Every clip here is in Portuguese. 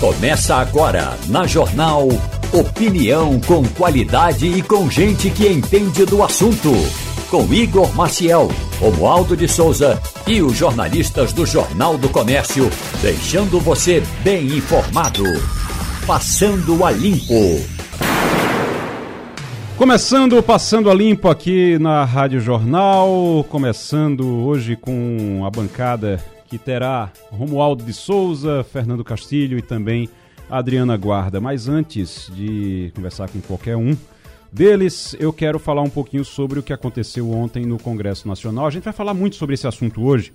Começa agora na Jornal Opinião com qualidade e com gente que entende do assunto. Com Igor Maciel, Romualdo de Souza e os jornalistas do Jornal do Comércio, deixando você bem informado. Passando a Limpo. Começando Passando a Limpo aqui na Rádio Jornal, começando hoje com a bancada que terá Romualdo de Souza, Fernando Castilho e também Adriana Guarda. Mas antes de conversar com qualquer um deles, eu quero falar um pouquinho sobre o que aconteceu ontem no Congresso Nacional. A gente vai falar muito sobre esse assunto hoje,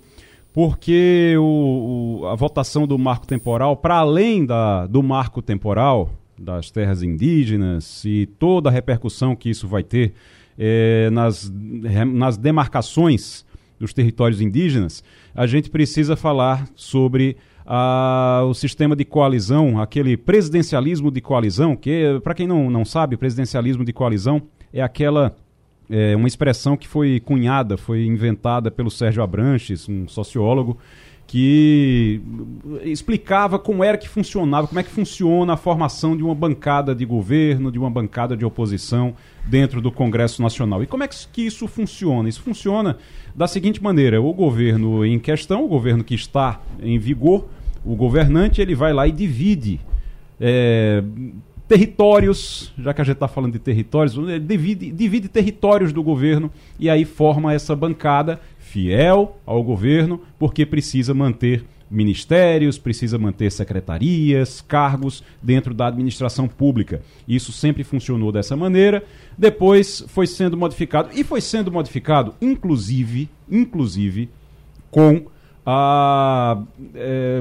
porque o, o, a votação do marco temporal, para além da, do marco temporal das terras indígenas e toda a repercussão que isso vai ter é, nas, nas demarcações dos territórios indígenas, a gente precisa falar sobre ah, o sistema de coalizão, aquele presidencialismo de coalizão, que, para quem não, não sabe, presidencialismo de coalizão é aquela. É, uma expressão que foi cunhada, foi inventada pelo Sérgio Abranches, um sociólogo, que explicava como era que funcionava, como é que funciona a formação de uma bancada de governo, de uma bancada de oposição dentro do Congresso Nacional. E como é que isso funciona? Isso funciona da seguinte maneira: o governo em questão, o governo que está em vigor, o governante ele vai lá e divide é, territórios, já que a gente está falando de territórios, divide, divide territórios do governo e aí forma essa bancada fiel ao governo, porque precisa manter ministérios, precisa manter secretarias, cargos dentro da administração pública. Isso sempre funcionou dessa maneira. Depois foi sendo modificado e foi sendo modificado, inclusive, inclusive com a é,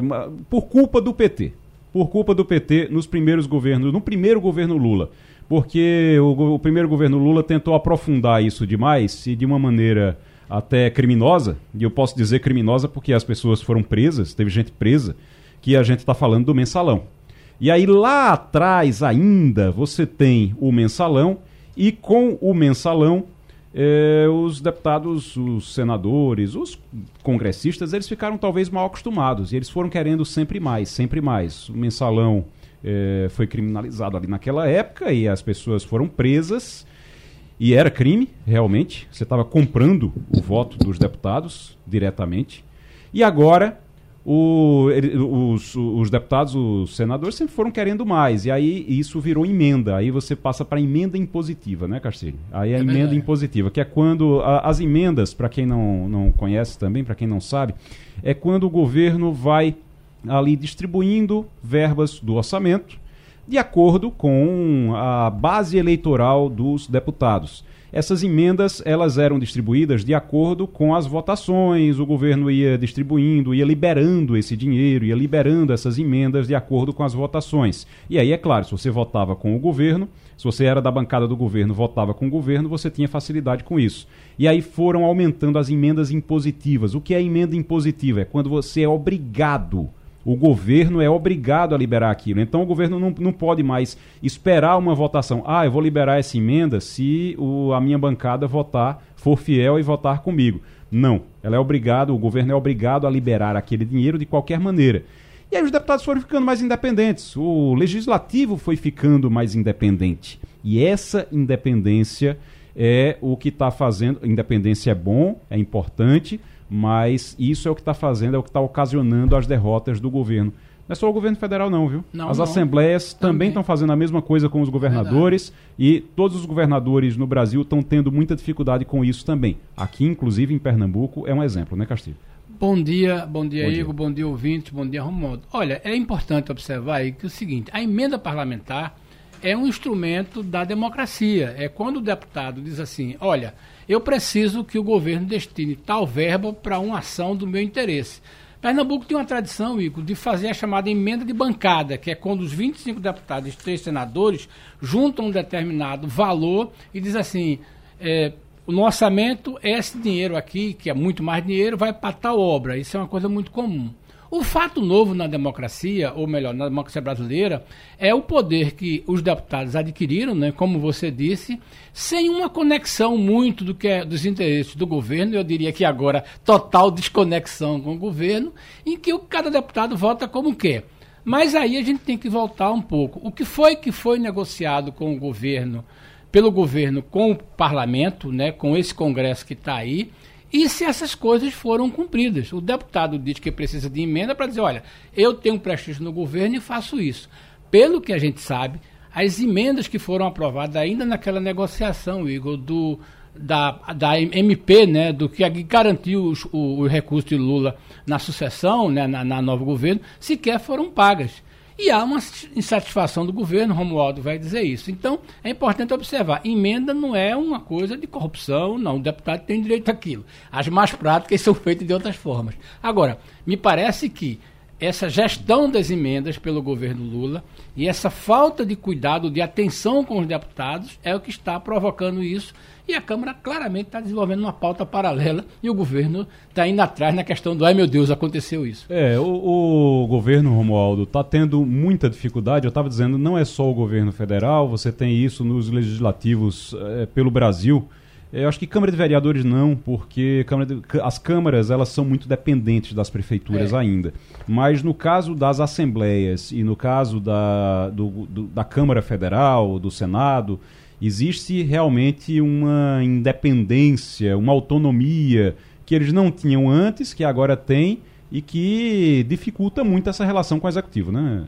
por culpa do PT, por culpa do PT nos primeiros governos, no primeiro governo Lula, porque o, o primeiro governo Lula tentou aprofundar isso demais e de uma maneira até criminosa, e eu posso dizer criminosa porque as pessoas foram presas, teve gente presa, que a gente está falando do mensalão. E aí lá atrás ainda você tem o mensalão, e com o mensalão, eh, os deputados, os senadores, os congressistas, eles ficaram talvez mal acostumados, e eles foram querendo sempre mais, sempre mais. O mensalão eh, foi criminalizado ali naquela época, e as pessoas foram presas e era crime, realmente. Você estava comprando o voto dos deputados diretamente. E agora, o, os, os, deputados, os senadores sempre foram querendo mais. E aí isso virou emenda. Aí você passa para emenda impositiva, né, Castilho? Aí é a é emenda verdade. impositiva, que é quando a, as emendas, para quem não, não conhece também, para quem não sabe, é quando o governo vai ali distribuindo verbas do orçamento de acordo com a base eleitoral dos deputados. Essas emendas elas eram distribuídas de acordo com as votações, o governo ia distribuindo, ia liberando esse dinheiro, ia liberando essas emendas de acordo com as votações. E aí, é claro, se você votava com o governo, se você era da bancada do governo, votava com o governo, você tinha facilidade com isso. E aí foram aumentando as emendas impositivas. O que é emenda impositiva? É quando você é obrigado o governo é obrigado a liberar aquilo. Então o governo não, não pode mais esperar uma votação. Ah, eu vou liberar essa emenda se o, a minha bancada votar, for fiel e votar comigo. Não. Ela é obrigado, o governo é obrigado a liberar aquele dinheiro de qualquer maneira. E aí os deputados foram ficando mais independentes. O legislativo foi ficando mais independente. E essa independência é o que está fazendo. Independência é bom, é importante, mas isso é o que está fazendo, é o que está ocasionando as derrotas do governo. Não é só o governo federal, não, viu? Não, as não. assembleias também estão fazendo a mesma coisa com os governadores e todos os governadores no Brasil estão tendo muita dificuldade com isso também. Aqui, inclusive, em Pernambuco, é um exemplo, né, Castilho? Bom dia, bom dia, bom Igor, dia. bom dia, ouvintes, bom dia, Romualdo. Olha, é importante observar aí que é o seguinte, a emenda parlamentar é um instrumento da democracia. É quando o deputado diz assim, olha, eu preciso que o governo destine tal verba para uma ação do meu interesse. Pernambuco tem uma tradição, Igor, de fazer a chamada emenda de bancada, que é quando os 25 deputados e três senadores juntam um determinado valor e diz assim, é, no orçamento, esse dinheiro aqui, que é muito mais dinheiro, vai para tal obra. Isso é uma coisa muito comum. O fato novo na democracia, ou melhor, na democracia brasileira, é o poder que os deputados adquiriram, né, como você disse, sem uma conexão muito do que é, dos interesses do governo, eu diria que agora total desconexão com o governo, em que cada deputado vota como quer. Mas aí a gente tem que voltar um pouco. O que foi que foi negociado com o governo, pelo governo com o parlamento, né, com esse Congresso que está aí, e se essas coisas foram cumpridas. O deputado diz que precisa de emenda para dizer, olha, eu tenho prestígio no governo e faço isso. Pelo que a gente sabe, as emendas que foram aprovadas ainda naquela negociação, Igor, do, da, da MP, né, do que garantiu o, o recurso de Lula na sucessão, né, na, na novo governo, sequer foram pagas. E há uma insatisfação do governo, Romualdo vai dizer isso. Então, é importante observar: emenda não é uma coisa de corrupção, não. O deputado tem direito àquilo. As mais práticas são feitas de outras formas. Agora, me parece que essa gestão das emendas pelo governo Lula e essa falta de cuidado, de atenção com os deputados é o que está provocando isso. E a Câmara claramente está desenvolvendo uma pauta paralela e o governo está indo atrás na questão do ai meu Deus, aconteceu isso. É, o, o governo, Romualdo, está tendo muita dificuldade. Eu estava dizendo, não é só o governo federal, você tem isso nos legislativos é, pelo Brasil. Eu acho que Câmara de Vereadores não, porque as câmaras elas são muito dependentes das prefeituras é. ainda. Mas no caso das assembleias e no caso da, do, do, da Câmara Federal, do Senado, existe realmente uma independência, uma autonomia que eles não tinham antes, que agora têm e que dificulta muito essa relação com o Executivo, né?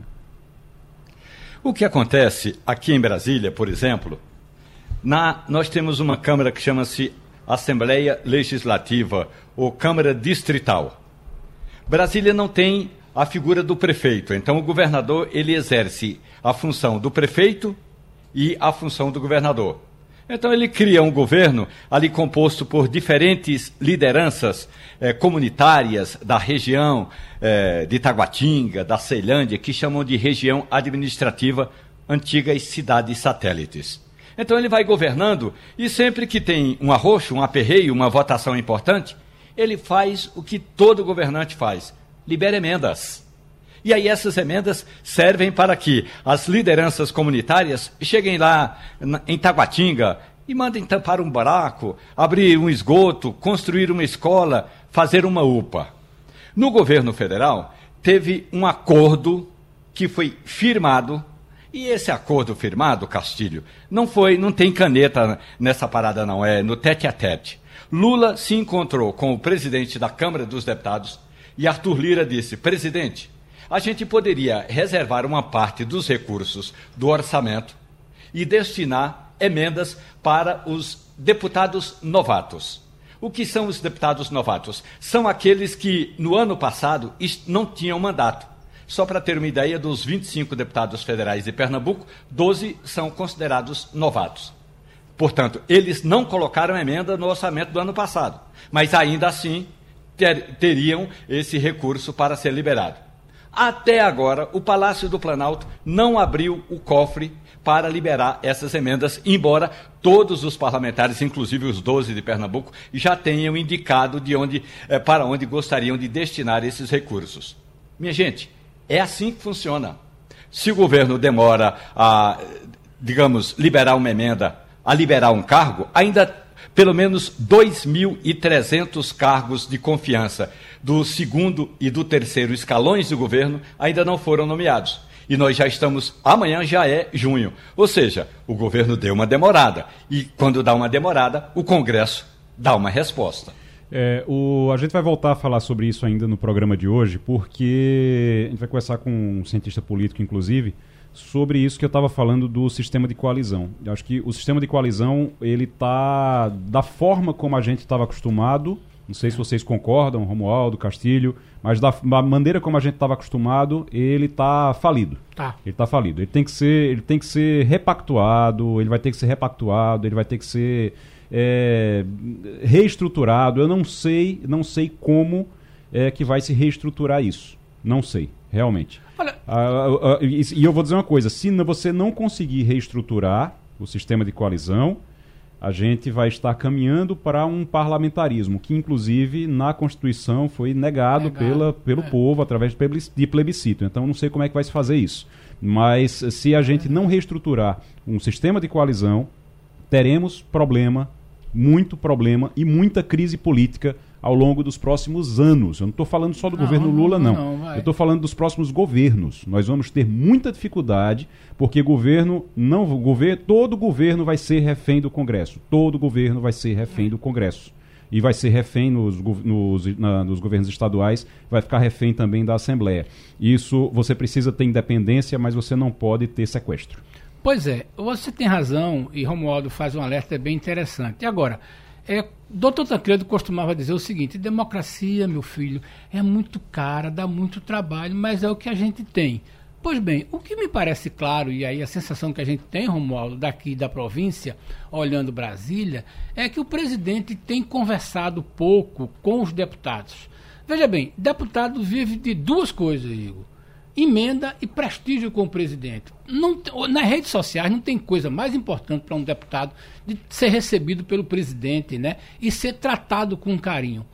O que acontece aqui em Brasília, por exemplo, na, nós temos uma Câmara que chama-se Assembleia Legislativa, ou Câmara Distrital. Brasília não tem a figura do prefeito, então o governador ele exerce a função do prefeito e a função do governador. Então ele cria um governo ali composto por diferentes lideranças eh, comunitárias da região eh, de Taguatinga, da Ceilândia, que chamam de região administrativa antigas cidades satélites. Então ele vai governando e sempre que tem um arroxo, um aperreio, uma votação importante, ele faz o que todo governante faz: libera emendas. E aí essas emendas servem para que as lideranças comunitárias cheguem lá em Taguatinga e mandem tampar um buraco, abrir um esgoto, construir uma escola, fazer uma UPA. No governo federal, teve um acordo que foi firmado e esse acordo firmado, Castilho, não foi, não tem caneta nessa parada não, é no tete a tete. Lula se encontrou com o presidente da Câmara dos Deputados e Arthur Lira disse: "Presidente, a gente poderia reservar uma parte dos recursos do orçamento e destinar emendas para os deputados novatos. O que são os deputados novatos? São aqueles que no ano passado não tinham mandato só para ter uma ideia, dos 25 deputados federais de Pernambuco, 12 são considerados novatos. Portanto, eles não colocaram emenda no orçamento do ano passado, mas ainda assim ter, teriam esse recurso para ser liberado. Até agora, o Palácio do Planalto não abriu o cofre para liberar essas emendas, embora todos os parlamentares, inclusive os 12 de Pernambuco, já tenham indicado de onde, eh, para onde gostariam de destinar esses recursos. Minha gente, é assim que funciona. Se o governo demora a, digamos, liberar uma emenda, a liberar um cargo, ainda pelo menos 2.300 cargos de confiança do segundo e do terceiro escalões do governo ainda não foram nomeados. E nós já estamos, amanhã já é junho. Ou seja, o governo deu uma demorada. E quando dá uma demorada, o Congresso dá uma resposta. É, o, a gente vai voltar a falar sobre isso ainda no programa de hoje, porque a gente vai conversar com um cientista político, inclusive, sobre isso que eu estava falando do sistema de coalizão. Eu acho que o sistema de coalizão, ele tá da forma como a gente estava acostumado, não sei se vocês concordam, Romualdo, Castilho, mas da, da maneira como a gente estava acostumado, ele está falido. Tá. Ele está falido. Ele tem que ser, ele tem que ser repactuado, ele vai ter que ser repactuado, ele vai ter que ser é, reestruturado. Eu não sei, não sei como é que vai se reestruturar isso. Não sei, realmente. Olha... Ah, ah, ah, e, e eu vou dizer uma coisa: se você não conseguir reestruturar o sistema de coalizão, a gente vai estar caminhando para um parlamentarismo que, inclusive, na Constituição foi negado, negado. Pela, pelo é. povo através de plebiscito. Então, não sei como é que vai se fazer isso. Mas se a gente não reestruturar um sistema de coalizão, teremos problema muito problema e muita crise política ao longo dos próximos anos. Eu não estou falando só do não, governo Lula, não. não eu estou falando dos próximos governos. Nós vamos ter muita dificuldade, porque governo não. Governo, todo governo vai ser refém do Congresso. Todo governo vai ser refém do Congresso. E vai ser refém nos, nos, na, nos governos estaduais, vai ficar refém também da Assembleia. Isso você precisa ter independência, mas você não pode ter sequestro. Pois é, você tem razão e Romualdo faz um alerta bem interessante. Agora, é, Doutor Tancredo costumava dizer o seguinte: democracia, meu filho, é muito cara, dá muito trabalho, mas é o que a gente tem. Pois bem, o que me parece claro, e aí a sensação que a gente tem, Romualdo, daqui da província, olhando Brasília, é que o presidente tem conversado pouco com os deputados. Veja bem, deputado vive de duas coisas, Igor emenda e prestígio com o presidente. Não, nas redes sociais não tem coisa mais importante para um deputado de ser recebido pelo presidente né, e ser tratado com carinho.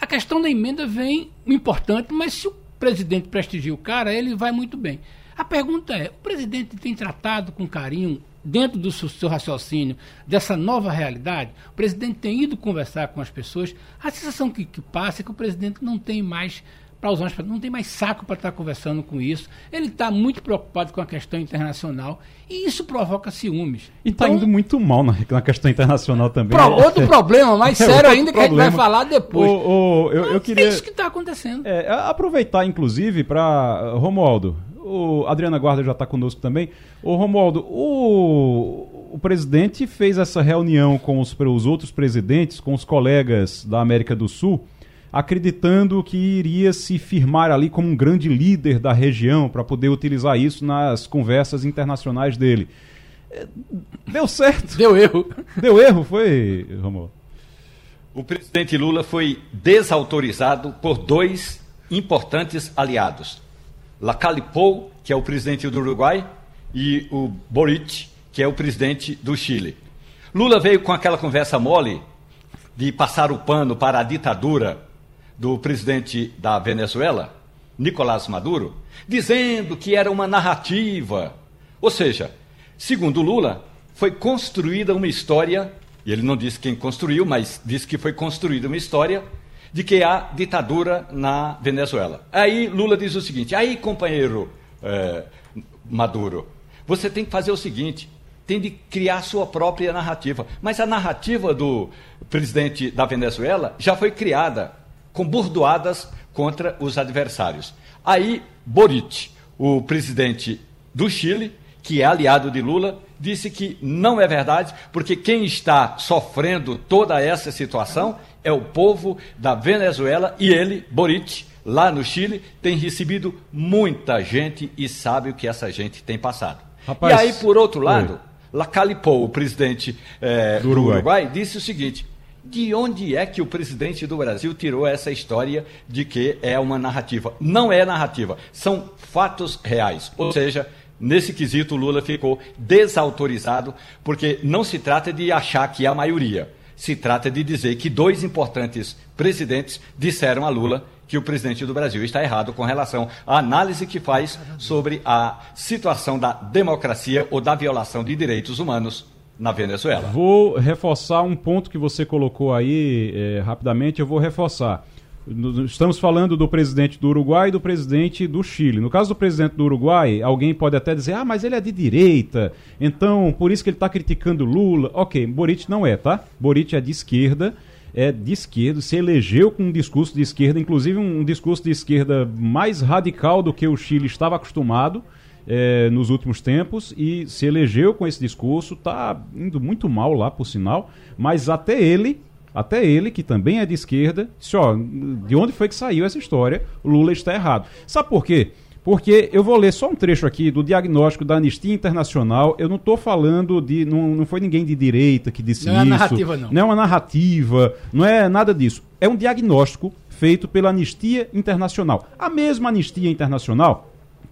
A questão da emenda vem importante, mas se o presidente prestigia o cara, ele vai muito bem. A pergunta é: o presidente tem tratado com carinho, dentro do seu raciocínio, dessa nova realidade? O presidente tem ido conversar com as pessoas. A sensação que, que passa é que o presidente não tem mais para usar uma não tem mais saco para estar tá conversando com isso. Ele está muito preocupado com a questão internacional e isso provoca ciúmes. E está então, indo muito mal na, na, questão internacional também. Pro, outro problema, mais é sério ainda, problema. que a gente vai falar depois. O, o, eu, eu queria, é isso que está acontecendo. É, aproveitar, inclusive, para. Romualdo, o Adriana Guarda já está conosco também. O Romualdo, o, o presidente fez essa reunião com os, os outros presidentes, com os colegas da América do Sul acreditando que iria se firmar ali como um grande líder da região para poder utilizar isso nas conversas internacionais dele. É, deu certo. Deu erro. Deu erro, foi, Romulo? O presidente Lula foi desautorizado por dois importantes aliados. Lacalipou, que é o presidente do Uruguai, e o Boric, que é o presidente do Chile. Lula veio com aquela conversa mole de passar o pano para a ditadura do presidente da Venezuela, Nicolás Maduro, dizendo que era uma narrativa. Ou seja, segundo Lula, foi construída uma história, e ele não disse quem construiu, mas disse que foi construída uma história de que há ditadura na Venezuela. Aí Lula diz o seguinte: aí, companheiro é, Maduro, você tem que fazer o seguinte: tem de criar sua própria narrativa. Mas a narrativa do presidente da Venezuela já foi criada com burdoadas contra os adversários. Aí, Boric, o presidente do Chile, que é aliado de Lula, disse que não é verdade, porque quem está sofrendo toda essa situação é o povo da Venezuela e ele, Boric, lá no Chile, tem recebido muita gente e sabe o que essa gente tem passado. Rapaz, e aí, por outro lado, Lacalipou, o presidente é, do, Uruguai. do Uruguai, disse o seguinte: de onde é que o presidente do Brasil tirou essa história de que é uma narrativa? Não é narrativa, são fatos reais. Ou seja, nesse quesito, Lula ficou desautorizado, porque não se trata de achar que é a maioria. Se trata de dizer que dois importantes presidentes disseram a Lula que o presidente do Brasil está errado com relação à análise que faz sobre a situação da democracia ou da violação de direitos humanos na Venezuela. Vou reforçar um ponto que você colocou aí é, rapidamente, eu vou reforçar. Estamos falando do presidente do Uruguai e do presidente do Chile. No caso do presidente do Uruguai, alguém pode até dizer, ah, mas ele é de direita, então por isso que ele está criticando Lula. Ok, Boric não é, tá? Boric é de esquerda, é de esquerda, se elegeu com um discurso de esquerda, inclusive um discurso de esquerda mais radical do que o Chile estava acostumado é, nos últimos tempos e se elegeu com esse discurso, está indo muito mal lá, por sinal, mas até ele, até ele, que também é de esquerda, disse, ó, de onde foi que saiu essa história? O Lula está errado. Sabe por quê? Porque eu vou ler só um trecho aqui do diagnóstico da Anistia Internacional. Eu não estou falando de. Não, não foi ninguém de direita que disse não isso. Não é uma narrativa, não. Não é uma narrativa, não é nada disso. É um diagnóstico feito pela Anistia Internacional. A mesma Anistia Internacional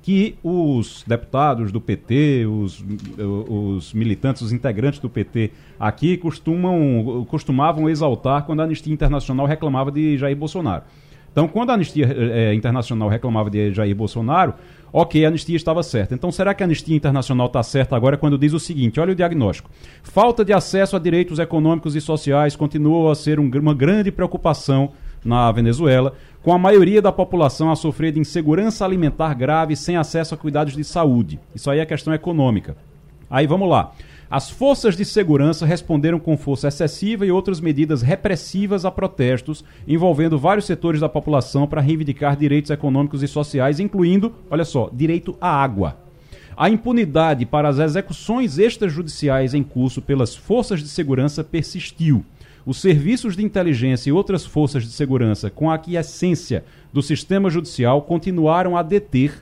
que os deputados do PT, os, os militantes, os integrantes do PT aqui costumam, costumavam exaltar quando a Anistia Internacional reclamava de Jair Bolsonaro. Então, quando a Anistia é, Internacional reclamava de Jair Bolsonaro, ok, a anistia estava certa. Então, será que a Anistia Internacional está certa agora quando diz o seguinte? Olha o diagnóstico. Falta de acesso a direitos econômicos e sociais continua a ser um, uma grande preocupação na Venezuela, com a maioria da população a sofrer de insegurança alimentar grave sem acesso a cuidados de saúde. Isso aí é questão econômica. Aí vamos lá. As forças de segurança responderam com força excessiva e outras medidas repressivas a protestos envolvendo vários setores da população para reivindicar direitos econômicos e sociais, incluindo, olha só, direito à água. A impunidade para as execuções extrajudiciais em curso pelas forças de segurança persistiu. Os serviços de inteligência e outras forças de segurança, com a aquiescência do sistema judicial, continuaram a deter,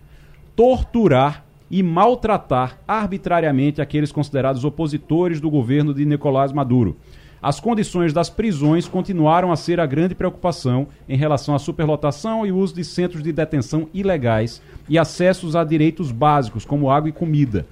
torturar e maltratar arbitrariamente aqueles considerados opositores do governo de Nicolás Maduro. As condições das prisões continuaram a ser a grande preocupação em relação à superlotação e uso de centros de detenção ilegais e acessos a direitos básicos como água e comida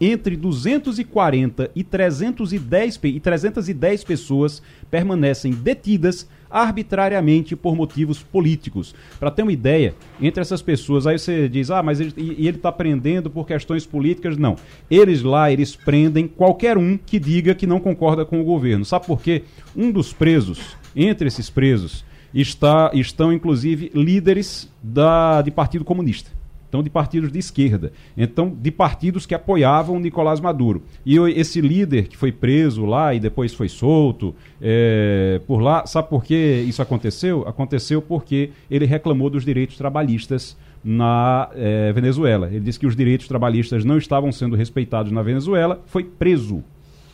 entre 240 e 310, e 310 pessoas permanecem detidas arbitrariamente por motivos políticos. Para ter uma ideia, entre essas pessoas, aí você diz, ah, mas ele, está prendendo por questões políticas? Não. Eles lá, eles prendem qualquer um que diga que não concorda com o governo. Sabe por quê? Um dos presos, entre esses presos, está, estão inclusive líderes da, de Partido Comunista então de partidos de esquerda, então de partidos que apoiavam Nicolás Maduro. E esse líder que foi preso lá e depois foi solto é, por lá, sabe por que isso aconteceu? Aconteceu porque ele reclamou dos direitos trabalhistas na é, Venezuela. Ele disse que os direitos trabalhistas não estavam sendo respeitados na Venezuela, foi preso.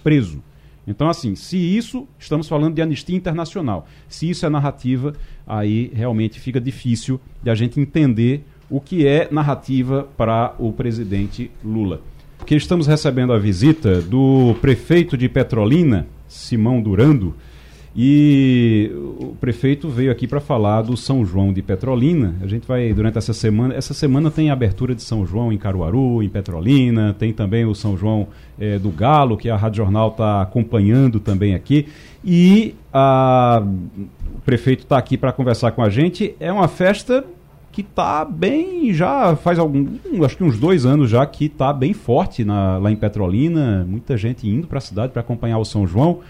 Preso. Então, assim, se isso, estamos falando de anistia internacional, se isso é narrativa, aí realmente fica difícil de a gente entender o que é narrativa para o presidente Lula. Porque estamos recebendo a visita do prefeito de Petrolina, Simão Durando, e o prefeito veio aqui para falar do São João de Petrolina. A gente vai, durante essa semana, essa semana tem a abertura de São João em Caruaru, em Petrolina, tem também o São João é, do Galo, que a Rádio Jornal está acompanhando também aqui. E a, o prefeito está aqui para conversar com a gente. É uma festa que está bem, já faz algum, acho que uns dois anos já que está bem forte na, lá em Petrolina, muita gente indo para a cidade para acompanhar o São João.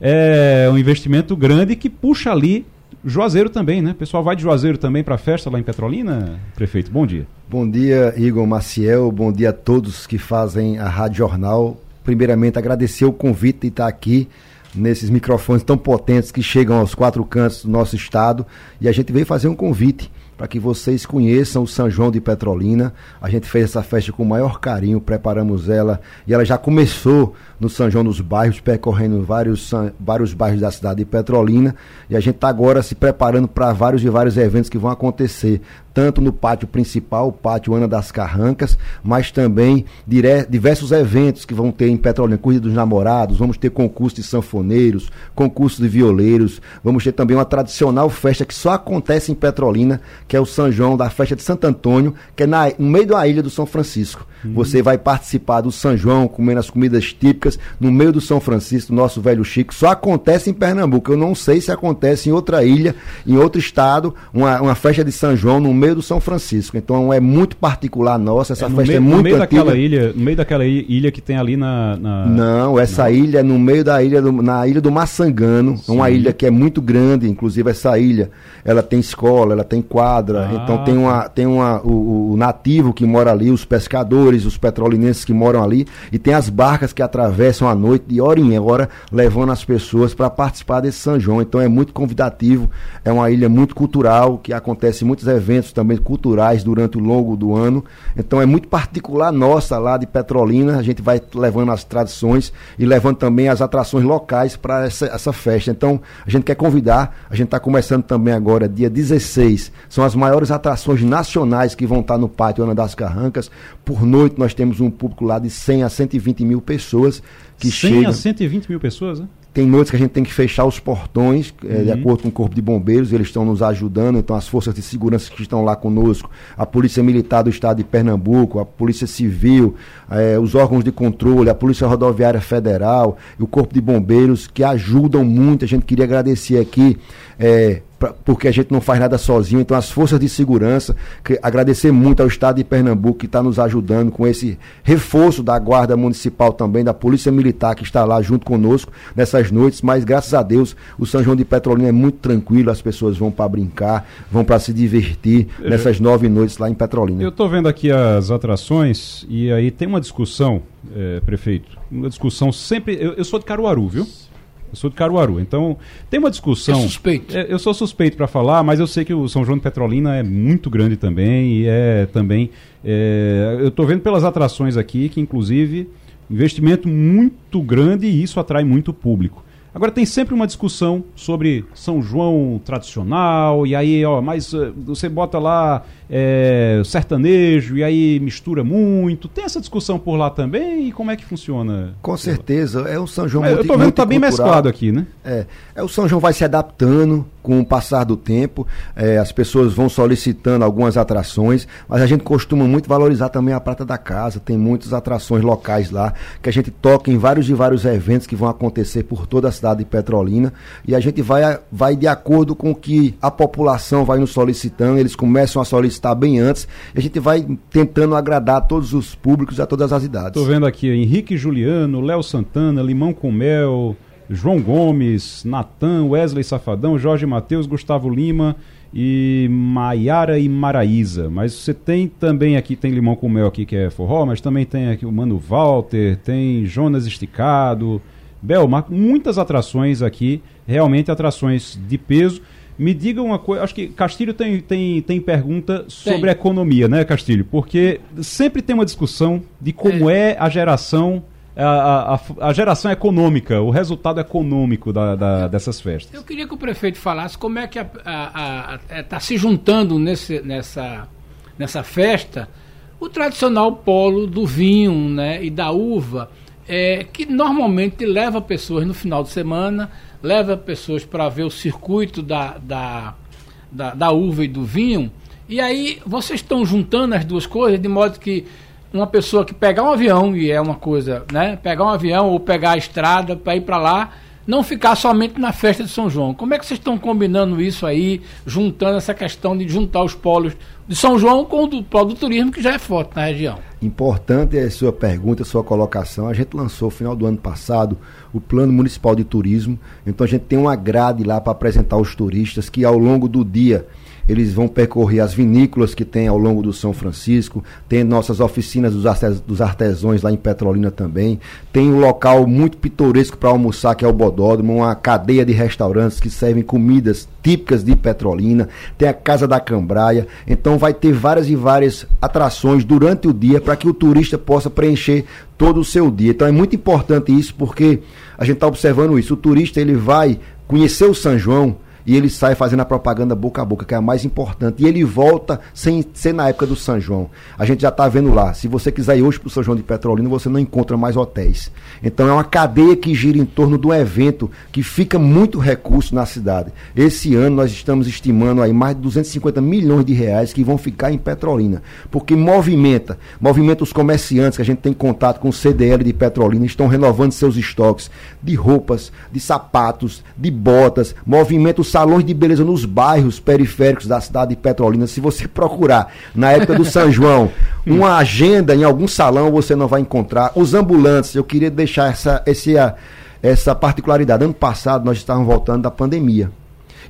É um investimento grande que puxa ali Juazeiro também, né? O pessoal vai de Juazeiro também para a festa lá em Petrolina, prefeito. Bom dia. Bom dia, Igor Maciel. Bom dia a todos que fazem a Rádio Jornal. Primeiramente, agradecer o convite de estar aqui nesses microfones tão potentes que chegam aos quatro cantos do nosso estado. E a gente veio fazer um convite para que vocês conheçam o São João de Petrolina. A gente fez essa festa com o maior carinho, preparamos ela e ela já começou no São João dos Bairros, percorrendo vários, vários bairros da cidade de Petrolina. E a gente está agora se preparando para vários e vários eventos que vão acontecer, tanto no pátio principal, o pátio Ana das Carrancas, mas também dire, diversos eventos que vão ter em Petrolina, Corrida dos Namorados, vamos ter concurso de sanfoneiros, concurso de violeiros, vamos ter também uma tradicional festa que só acontece em Petrolina, que é o São João da festa de Santo Antônio, que é na, no meio da ilha do São Francisco. Uhum. Você vai participar do São João, comendo as comidas típicas, no meio do São Francisco, nosso velho Chico. Só acontece em Pernambuco. Eu não sei se acontece em outra ilha, em outro estado, uma, uma festa de São João no meio do São Francisco. Então é muito particular nossa, essa é, festa meio, é muito no meio antiga. daquela ilha, no meio daquela ilha que tem ali na, na... Não, essa não. ilha é no meio da ilha do, na ilha do Maçangano, Sim. uma ilha que é muito grande, inclusive essa ilha, ela tem escola, ela tem quadra, ah, então tem uma tem uma o, o nativo que mora ali, os pescadores os petrolinenses que moram ali, e tem as barcas que atravessam a noite de hora em hora, levando as pessoas para participar desse São João. Então é muito convidativo, é uma ilha muito cultural, que acontece muitos eventos também culturais durante o longo do ano. Então é muito particular nossa lá de Petrolina, a gente vai levando as tradições e levando também as atrações locais para essa, essa festa. Então a gente quer convidar, a gente está começando também agora, dia 16, são as maiores atrações nacionais que vão estar no Pátio Ana das Carrancas, por noite nós temos um público lá de 100 a 120 mil pessoas que 100 chegam. 100 a 120 mil pessoas, né? Tem noites que a gente tem que fechar os portões, uhum. é, de acordo com o Corpo de Bombeiros, eles estão nos ajudando, então as forças de segurança que estão lá conosco, a Polícia Militar do Estado de Pernambuco, a Polícia Civil, é, os órgãos de controle, a Polícia Rodoviária Federal e o Corpo de Bombeiros, que ajudam muito. A gente queria agradecer aqui. É, pra, porque a gente não faz nada sozinho. Então, as forças de segurança, que, agradecer muito ao Estado de Pernambuco que está nos ajudando com esse reforço da Guarda Municipal também, da Polícia Militar que está lá junto conosco nessas noites. Mas, graças a Deus, o São João de Petrolina é muito tranquilo, as pessoas vão para brincar, vão para se divertir nessas nove noites lá em Petrolina. Eu estou vendo aqui as atrações e aí tem uma discussão, é, prefeito, uma discussão sempre. Eu, eu sou de Caruaru, viu? Eu sou de Caruaru. Então, tem uma discussão. É suspeito. É, eu sou suspeito para falar, mas eu sei que o São João de Petrolina é muito grande também e é também. É, eu estou vendo pelas atrações aqui que, inclusive, investimento muito grande e isso atrai muito público. Agora tem sempre uma discussão sobre São João tradicional, e aí, ó, mas uh, você bota lá é, sertanejo, e aí mistura muito. Tem essa discussão por lá também? E como é que funciona? Com certeza, é o São João muito Eu tô vendo que tá bem mesclado aqui, né? É, é o São João vai se adaptando, com o passar do tempo, é, as pessoas vão solicitando algumas atrações, mas a gente costuma muito valorizar também a Prata da Casa. Tem muitas atrações locais lá, que a gente toca em vários e vários eventos que vão acontecer por toda a cidade de Petrolina. E a gente vai, vai de acordo com o que a população vai nos solicitando, eles começam a solicitar bem antes, a gente vai tentando agradar todos os públicos, a todas as idades. Estou vendo aqui Henrique Juliano, Léo Santana, Limão com Mel. João Gomes, Natan, Wesley Safadão, Jorge Matheus, Gustavo Lima e Maiara e Maraísa. Mas você tem também aqui, tem Limão com Mel aqui que é forró, mas também tem aqui o Mano Walter, tem Jonas Esticado, Belmar, muitas atrações aqui, realmente atrações de peso. Me diga uma coisa, acho que Castilho tem, tem, tem pergunta sobre tem. economia, né, Castilho? Porque sempre tem uma discussão de como é, é a geração a, a, a, geração econômica, o resultado econômico da, da, dessas festas. Eu queria que o prefeito falasse como é que está se juntando nesse, nessa, nessa festa o tradicional polo do vinho né, e da uva, é, que normalmente leva pessoas no final de semana, leva pessoas para ver o circuito da, da, da, da uva e do vinho. E aí vocês estão juntando as duas coisas de modo que uma pessoa que pegar um avião, e é uma coisa, né? Pegar um avião ou pegar a estrada para ir para lá, não ficar somente na festa de São João. Como é que vocês estão combinando isso aí, juntando essa questão de juntar os polos de São João com o do do turismo, que já é forte na região? Importante é a sua pergunta, a sua colocação. A gente lançou no final do ano passado o Plano Municipal de Turismo. Então a gente tem uma grade lá para apresentar aos turistas que ao longo do dia eles vão percorrer as vinícolas que tem ao longo do São Francisco, tem nossas oficinas dos artesãos lá em Petrolina também, tem um local muito pitoresco para almoçar que é o Bodódromo, uma cadeia de restaurantes que servem comidas típicas de Petrolina, tem a Casa da Cambraia, então vai ter várias e várias atrações durante o dia para que o turista possa preencher todo o seu dia. Então é muito importante isso porque a gente está observando isso. O turista ele vai conhecer o São João e ele sai fazendo a propaganda boca a boca, que é a mais importante. E ele volta sem ser na época do São João. A gente já está vendo lá. Se você quiser ir hoje para o São João de Petrolina, você não encontra mais hotéis. Então é uma cadeia que gira em torno do evento que fica muito recurso na cidade. Esse ano nós estamos estimando aí mais de 250 milhões de reais que vão ficar em Petrolina. Porque movimenta, movimenta os comerciantes que a gente tem contato com o CDL de Petrolina, estão renovando seus estoques de roupas, de sapatos, de botas, movimenta os salões de beleza nos bairros periféricos da cidade de Petrolina. Se você procurar na época do São João uma agenda em algum salão, você não vai encontrar. Os ambulantes, eu queria deixar essa, esse, essa particularidade. Ano passado nós estávamos voltando da pandemia.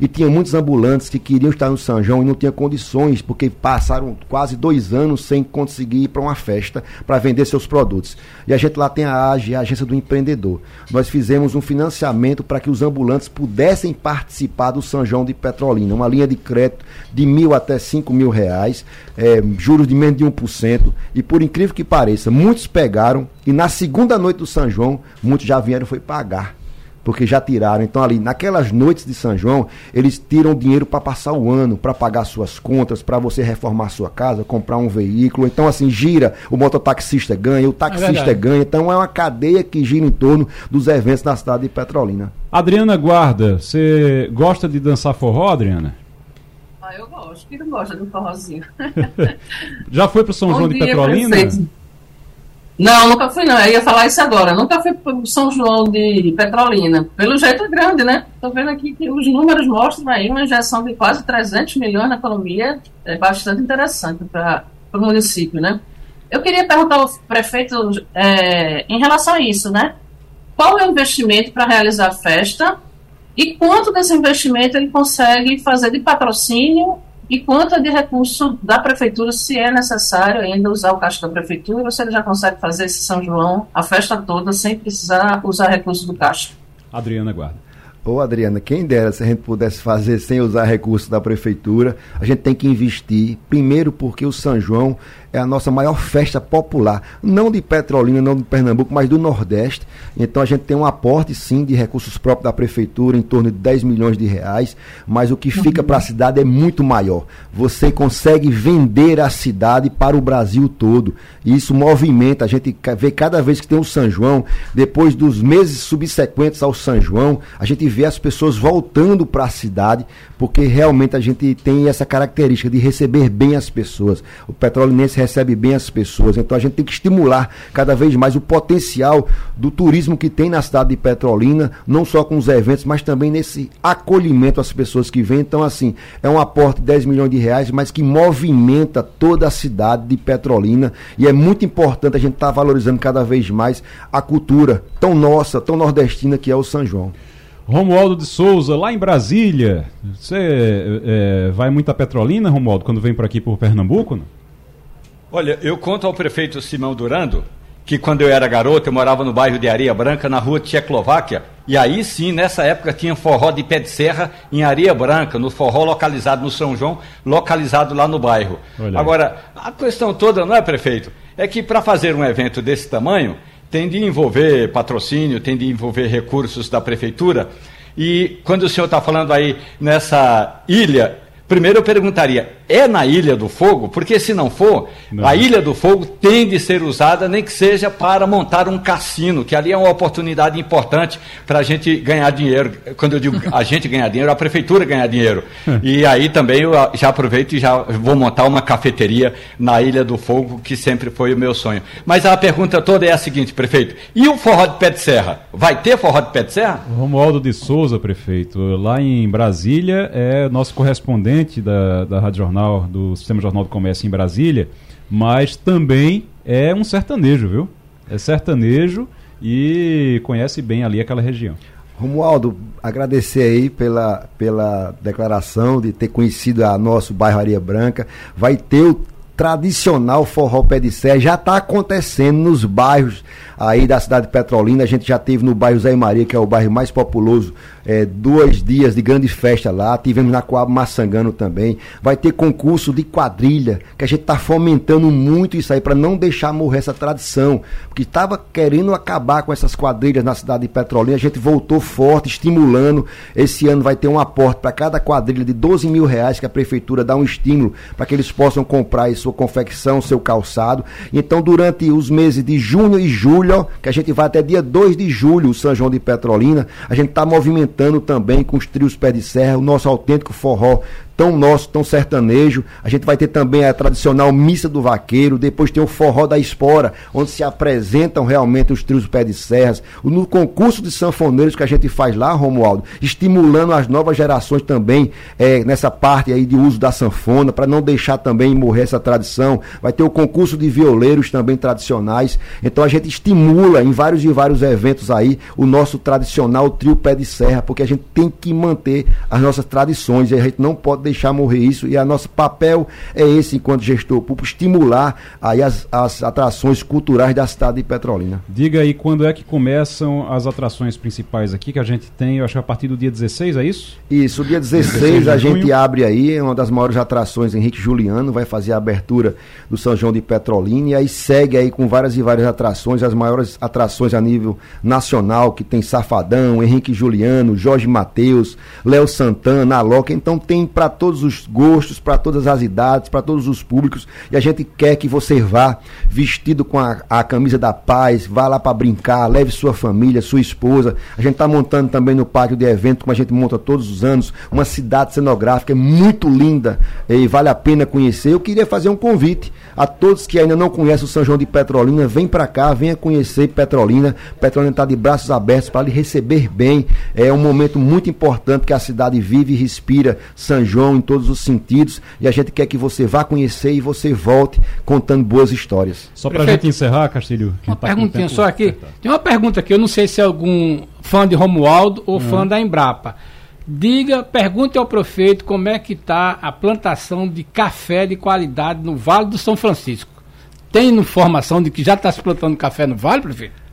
E tinha muitos ambulantes que queriam estar no São João e não tinham condições, porque passaram quase dois anos sem conseguir ir para uma festa para vender seus produtos. E a gente lá tem a AGE, a Agência do Empreendedor. Nós fizemos um financiamento para que os ambulantes pudessem participar do São João de Petrolina, uma linha de crédito de mil até cinco mil reais, é, juros de menos de 1%. E por incrível que pareça, muitos pegaram e na segunda noite do São João, muitos já vieram foi pagar porque já tiraram. Então, ali, naquelas noites de São João, eles tiram dinheiro para passar o ano, para pagar suas contas, para você reformar sua casa, comprar um veículo. Então, assim, gira, o mototaxista ganha, o taxista é ganha. Então, é uma cadeia que gira em torno dos eventos na cidade de Petrolina. Adriana Guarda, você gosta de dançar forró, Adriana? Ah, eu gosto. Quem não gosta do forrozinho? já foi para São Bom João de Petrolina? Não, nunca fui não. Eu ia falar isso agora. Nunca fui para São João de Petrolina. Pelo jeito é grande, né? Estou vendo aqui que os números mostram aí uma injeção de quase 300 milhões na economia. É bastante interessante para o município, né? Eu queria perguntar ao prefeito é, em relação a isso, né? Qual é o investimento para realizar a festa e quanto desse investimento ele consegue fazer de patrocínio e quanto de recurso da prefeitura, se é necessário ainda usar o caixa da prefeitura, ele já consegue fazer esse São João, a festa toda, sem precisar usar recursos do caixa. Adriana Guarda. Ô Adriana, quem dera se a gente pudesse fazer sem usar recursos da prefeitura, a gente tem que investir, primeiro porque o São João é a nossa maior festa popular, não de Petrolina, não de Pernambuco, mas do Nordeste. Então a gente tem um aporte sim de recursos próprios da prefeitura em torno de 10 milhões de reais, mas o que fica para a cidade é muito maior. Você consegue vender a cidade para o Brasil todo. E isso movimenta, a gente vê cada vez que tem o São João, depois dos meses subsequentes ao São João, a gente vê as pessoas voltando para a cidade, porque realmente a gente tem essa característica de receber bem as pessoas. O petrolinense recebe bem as pessoas. Então a gente tem que estimular cada vez mais o potencial do turismo que tem na cidade de Petrolina, não só com os eventos, mas também nesse acolhimento às pessoas que vêm. Então, assim, é um aporte de 10 milhões de reais, mas que movimenta toda a cidade de Petrolina. E é muito importante a gente estar tá valorizando cada vez mais a cultura tão nossa, tão nordestina que é o São João. Romualdo de Souza, lá em Brasília. Você é, vai muito a Petrolina, Romualdo, quando vem por aqui por Pernambuco? Não? Olha, eu conto ao prefeito Simão Durando que quando eu era garoto, eu morava no bairro de Areia Branca, na rua Tchecoslováquia, e aí sim, nessa época, tinha forró de pé de serra em Areia Branca, no forró localizado no São João, localizado lá no bairro. Agora, a questão toda, não é, prefeito? É que para fazer um evento desse tamanho, tem de envolver patrocínio, tem de envolver recursos da prefeitura. E quando o senhor está falando aí nessa ilha, primeiro eu perguntaria: é na Ilha do Fogo, porque se não for, não. a Ilha do Fogo tem de ser usada, nem que seja para montar um cassino, que ali é uma oportunidade importante para a gente ganhar dinheiro. Quando eu digo a gente ganhar dinheiro, a prefeitura ganhar dinheiro. e aí também eu já aproveito e já vou montar uma cafeteria na Ilha do Fogo, que sempre foi o meu sonho. Mas a pergunta toda é a seguinte, prefeito: e o forró de pé de serra? Vai ter forró de pé de serra? Romualdo de Souza, prefeito, lá em Brasília, é nosso correspondente da, da Rádio Jornal jornal, do Sistema Jornal do Comércio em Brasília, mas também é um sertanejo, viu? É sertanejo e conhece bem ali aquela região. Romualdo, agradecer aí pela, pela declaração de ter conhecido a nosso bairro Areia Branca. Vai ter o tradicional forró pé de serra, já está acontecendo nos bairros aí da cidade de Petrolina. A gente já teve no bairro Zé Maria, que é o bairro mais populoso é, dois dias de grande festa lá. Tivemos na Coab Massangano também. Vai ter concurso de quadrilha, que a gente está fomentando muito isso aí para não deixar morrer essa tradição. Porque estava querendo acabar com essas quadrilhas na cidade de Petrolina. A gente voltou forte, estimulando. Esse ano vai ter um aporte para cada quadrilha de 12 mil reais, que a prefeitura dá um estímulo para que eles possam comprar sua confecção, seu calçado. Então, durante os meses de junho e julho, que a gente vai até dia 2 de julho, o São João de Petrolina, a gente está movimentando também com os trios pé de serra, o nosso autêntico forró tão nosso, tão sertanejo. A gente vai ter também a tradicional Missa do Vaqueiro, depois tem o Forró da Espora, onde se apresentam realmente os trios pé de serras. No concurso de sanfoneiros que a gente faz lá, Romualdo, estimulando as novas gerações também é, nessa parte aí de uso da sanfona, para não deixar também morrer essa tradição. Vai ter o concurso de violeiros também tradicionais. Então a gente estimula em vários e vários eventos aí o nosso tradicional trio pé de serra, porque a gente tem que manter as nossas tradições e a gente não pode deixar morrer isso e a nosso papel é esse enquanto gestor público, estimular aí as, as atrações culturais da cidade de Petrolina. Diga aí quando é que começam as atrações principais aqui que a gente tem, eu acho que a partir do dia 16, é isso? Isso, dia 16, 16 a gente abre aí, é uma das maiores atrações, Henrique Juliano vai fazer a abertura do São João de Petrolina e aí segue aí com várias e várias atrações, as maiores atrações a nível nacional, que tem Safadão, Henrique Juliano, Jorge Mateus, Léo Santana, Aloca, então tem para todos os gostos, para todas as idades, para todos os públicos. E a gente quer que você vá vestido com a, a camisa da paz, vá lá para brincar, leve sua família, sua esposa. A gente está montando também no pátio de evento, como a gente monta todos os anos, uma cidade cenográfica é muito linda e vale a pena conhecer. Eu queria fazer um convite a todos que ainda não conhecem o São João de Petrolina, vem para cá, venha conhecer Petrolina. Petrolina está de braços abertos para lhe receber bem. É um momento muito importante que a cidade vive e respira São João em todos os sentidos. E a gente quer que você vá conhecer e você volte contando boas histórias. Só para a gente encerrar, Castilho. Uma tá perguntinha só aqui. Tem uma pergunta aqui, eu não sei se é algum fã de Romualdo ou uhum. fã da Embrapa. Diga, pergunte ao prefeito como é que está a plantação de café de qualidade no Vale do São Francisco. Tem informação de que já está se plantando café no Vale, prefeito?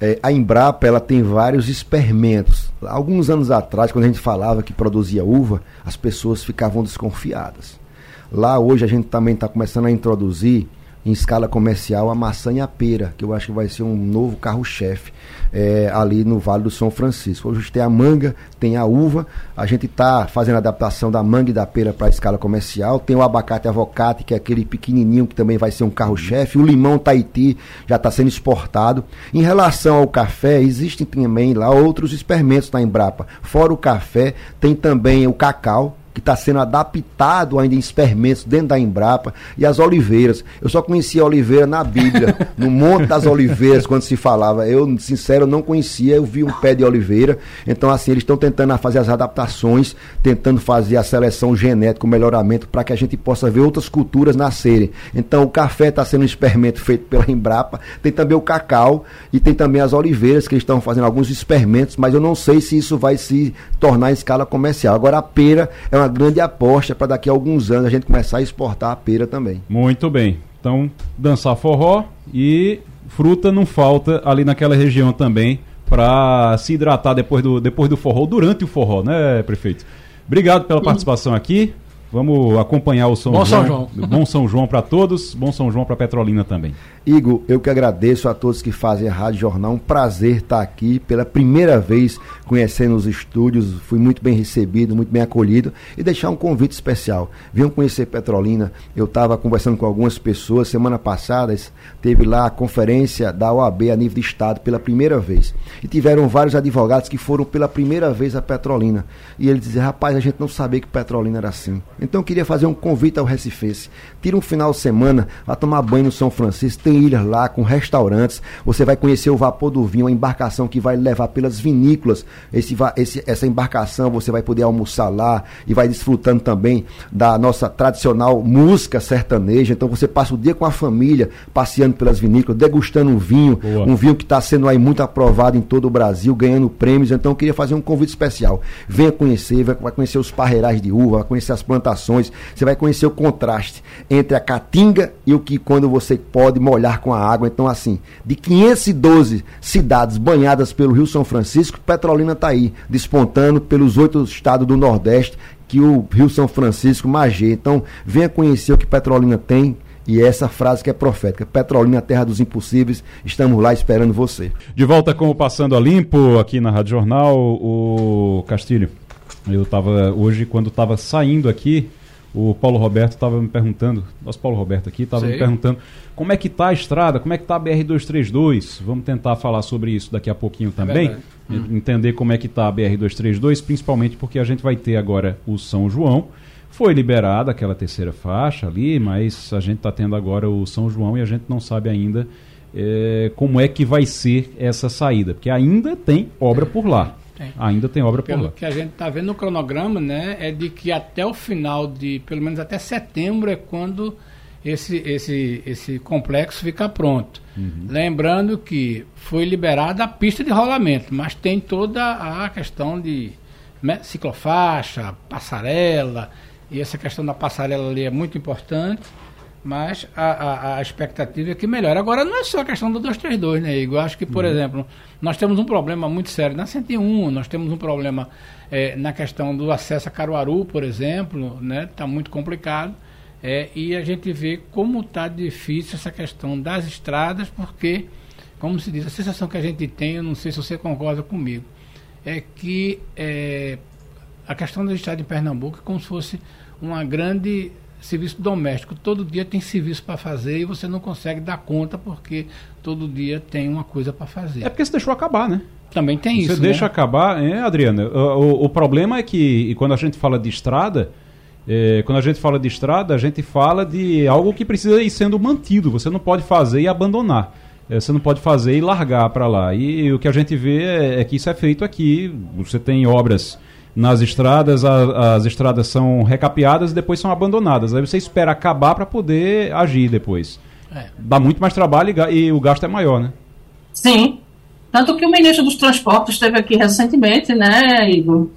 É, a Embrapa ela tem vários experimentos. Alguns anos atrás, quando a gente falava que produzia uva, as pessoas ficavam desconfiadas. Lá hoje a gente também está começando a introduzir em escala comercial a maçã e a pera, que eu acho que vai ser um novo carro-chefe é, ali no Vale do São Francisco. Hoje tem a manga, tem a uva, a gente está fazendo a adaptação da manga e da pera para a escala comercial, tem o abacate avocate, que é aquele pequenininho que também vai ser um carro-chefe, o limão Tahiti já está sendo exportado. Em relação ao café, existem também lá outros experimentos na Embrapa. Fora o café, tem também o cacau, que está sendo adaptado ainda em experimentos dentro da Embrapa, e as oliveiras. Eu só conhecia a oliveira na Bíblia, no Monte das Oliveiras, quando se falava. Eu, sincero, não conhecia, eu vi um pé de oliveira. Então, assim, eles estão tentando fazer as adaptações, tentando fazer a seleção genética, o melhoramento, para que a gente possa ver outras culturas nascerem. Então, o café está sendo um experimento feito pela Embrapa, tem também o cacau e tem também as oliveiras, que estão fazendo alguns experimentos, mas eu não sei se isso vai se tornar em escala comercial. Agora, a pera é uma grande aposta para daqui a alguns anos a gente começar a exportar a pera também. Muito bem. Então, dançar forró e fruta não falta ali naquela região também para se hidratar depois do, depois do forró, durante o forró, né, prefeito? Obrigado pela participação aqui. Vamos acompanhar o São bom João. São João. Bom São João para todos, bom São João para Petrolina também. Igor, eu que agradeço a todos que fazem a Rádio Jornal. Um prazer estar aqui pela primeira vez conhecendo os estúdios. Fui muito bem recebido, muito bem acolhido. E deixar um convite especial. Venham conhecer Petrolina. Eu estava conversando com algumas pessoas. Semana passada teve lá a conferência da OAB a nível de Estado pela primeira vez. E tiveram vários advogados que foram pela primeira vez a Petrolina. E eles diziam, rapaz, a gente não sabia que Petrolina era assim. Então eu queria fazer um convite ao Recifense. Tira um final de semana, vá tomar banho no São Francisco, tem ilhas lá com restaurantes. Você vai conhecer o Vapor do Vinho, a embarcação que vai levar pelas vinícolas. Esse, esse, essa embarcação você vai poder almoçar lá e vai desfrutando também da nossa tradicional música sertaneja. Então você passa o dia com a família, passeando pelas vinícolas, degustando um vinho, Boa. um vinho que está sendo aí muito aprovado em todo o Brasil, ganhando prêmios. Então eu queria fazer um convite especial. Venha conhecer, vai conhecer os parreirais de uva, vai conhecer as plantações plantações, você vai conhecer o contraste entre a caatinga e o que quando você pode molhar com a água. Então, assim, de 512 cidades banhadas pelo Rio São Francisco, Petrolina está aí, despontando pelos oito estados do Nordeste, que o Rio São Francisco magê. Então, venha conhecer o que Petrolina tem, e essa frase que é profética. Petrolina, terra dos impossíveis, estamos lá esperando você. De volta com o Passando a Limpo, aqui na Rádio Jornal, o Castilho. Eu estava hoje, quando estava saindo aqui, o Paulo Roberto estava me perguntando, nosso Paulo Roberto aqui, estava me perguntando como é que está a estrada, como é que está a BR-232. Vamos tentar falar sobre isso daqui a pouquinho também. É entender como é que está a BR-232, principalmente porque a gente vai ter agora o São João. Foi liberada aquela terceira faixa ali, mas a gente está tendo agora o São João e a gente não sabe ainda é, como é que vai ser essa saída, porque ainda tem obra por lá. Tem. Ainda tem obra pelo por lá. que a gente está vendo no cronograma, né, é de que até o final de, pelo menos até setembro, é quando esse, esse, esse complexo fica pronto. Uhum. Lembrando que foi liberada a pista de rolamento, mas tem toda a questão de né, ciclofaixa, passarela, e essa questão da passarela ali é muito importante mas a, a, a, expectativa é que melhore. Agora, não é só a questão do 232, né, Igor? Eu acho que, por uhum. exemplo, nós temos um problema muito sério na 101, nós temos um problema é, na questão do acesso a Caruaru, por exemplo, né? Está muito complicado. É, e a gente vê como está difícil essa questão das estradas, porque, como se diz, a sensação que a gente tem, eu não sei se você concorda comigo, é que é, a questão da estrada em Pernambuco é como se fosse uma grande serviço doméstico. Todo dia tem serviço para fazer e você não consegue dar conta porque todo dia tem uma coisa para fazer. É porque você deixou acabar, né? Também tem você isso. Você deixa né? acabar, é, Adriana. O, o, o, problema é que quando a gente fala de estrada, é, quando a gente fala de estrada, a gente fala de algo que precisa ir sendo mantido. Você não pode fazer e abandonar. É, você não pode fazer e largar para lá. E, e, o que a gente vê é, é, que isso é feito aqui. Você tem obras nas estradas, a, as estradas são recapeadas e depois são abandonadas. Aí você espera acabar para poder agir depois. É. Dá muito mais trabalho e, e o gasto é maior, né? Sim. Tanto que o ministro dos Transportes esteve aqui recentemente, né, Igor?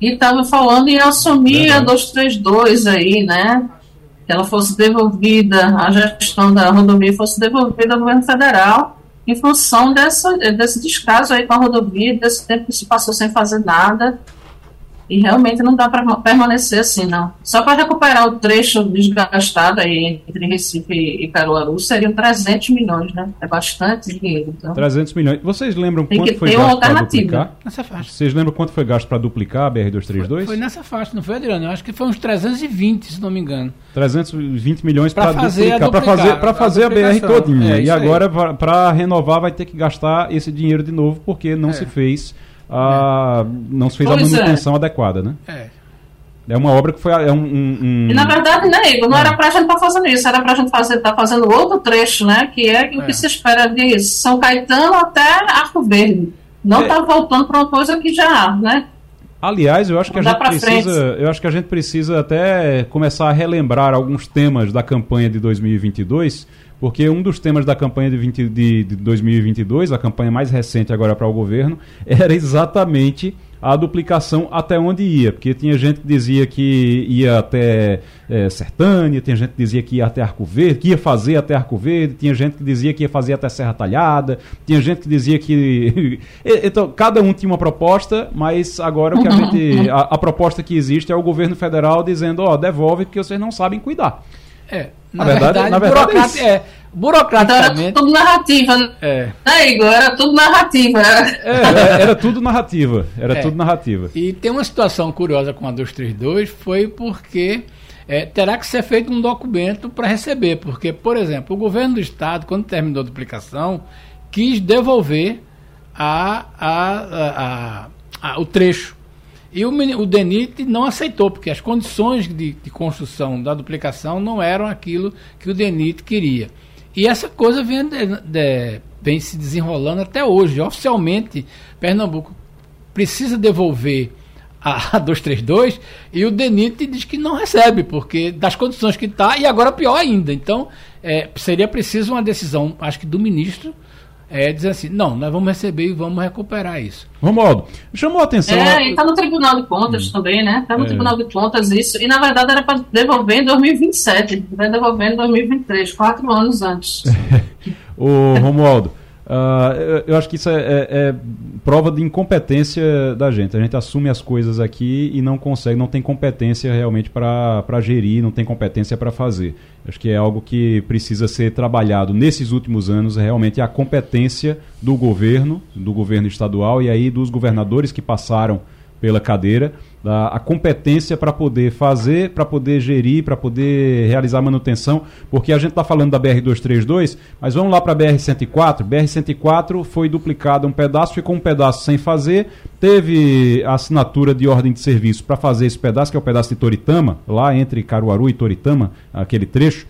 E estava falando em assumir a 232 aí, né? Que ela fosse devolvida, a gestão da rodovia fosse devolvida ao governo federal em função dessa, desse descaso aí com a rodovia, desse tempo que se passou sem fazer nada. E realmente não dá para permanecer assim, não. Só para recuperar o trecho desgastado aí entre Recife e Caruaru seriam 300 milhões, né? É bastante dinheiro. Então. 300 milhões. Vocês lembram Tem quanto foi gasto para duplicar? Nessa faixa. Vocês lembram quanto foi gasto para duplicar a BR-232? Foi, foi, nessa faixa, não foi, Adriano? Eu acho que foi uns 320, se não me engano. 320 milhões para duplicar, para fazer, pra fazer a, a BR todinha. É, e agora, para renovar, vai ter que gastar esse dinheiro de novo, porque não é. se fez a, não se fez pois a é. manutenção é. adequada, né? É. É uma obra que foi é um, um, um... E na verdade, né, Igor, não é. era para a gente estar tá fazendo isso, era para a gente fazer, estar tá fazendo outro trecho, né? Que é, o que é. se espera de São Caetano até Arco Verde. Não está voltando para uma coisa que já há, né? Aliás, eu acho que a gente precisa, eu acho que a gente precisa até começar a relembrar alguns temas da campanha de 2022 porque um dos temas da campanha de, 20, de, de 2022, a campanha mais recente agora para o governo, era exatamente a duplicação até onde ia, porque tinha gente que dizia que ia até é, Sertânia, tinha gente que dizia que ia até Arco Verde, que ia fazer até Arco Verde, tinha gente que dizia que ia fazer até Serra Talhada, tinha gente que dizia que. então, cada um tinha uma proposta, mas agora o que a gente. A, a proposta que existe é o governo federal dizendo, ó, oh, devolve porque vocês não sabem cuidar. É, na, na verdade, verdade, na verdade burocrata, é, é, burocraticamente... Então era tudo narrativa, né, é. né, Igor? Era tudo narrativa. É, era, era tudo narrativa, era é. tudo narrativa. E tem uma situação curiosa com a 232, foi porque é, terá que ser feito um documento para receber, porque, por exemplo, o governo do estado, quando terminou a duplicação, quis devolver a, a, a, a o trecho e o, o DENIT não aceitou, porque as condições de, de, construção da duplicação não eram aquilo que o DENIT queria. E essa coisa vem, de, de, vem se desenrolando até hoje. Oficialmente, Pernambuco precisa devolver a, a 232 e o DENIT diz que não recebe, porque das condições que está, e agora pior ainda. Então, é, seria preciso uma decisão, acho que do ministro, é dizer assim, não, nós vamos receber e vamos recuperar isso. Romualdo, chamou a atenção. É, e está no Tribunal de Contas hum. também, né? Está no é. Tribunal de Contas isso. E na verdade era para devolver em 2027, vai devolver em 2023, quatro anos antes. o Romualdo. Uh, eu acho que isso é, é, é, prova de incompetência da gente. A gente assume as coisas aqui e não consegue, não tem competência realmente para gerir, não tem competência para fazer. Acho que é algo que precisa ser trabalhado nesses últimos anos, realmente a competência do governo, do governo estadual e aí dos governadores que passaram pela cadeira a, competência para poder fazer, para poder gerir, para poder realizar manutenção, porque a gente está falando da BR-232, mas vamos lá para a BR-104. BR-104 foi duplicado um pedaço, ficou um pedaço sem fazer, teve assinatura de ordem de serviço para fazer esse pedaço, que é o pedaço de Toritama, lá entre Caruaru e Toritama, aquele trecho.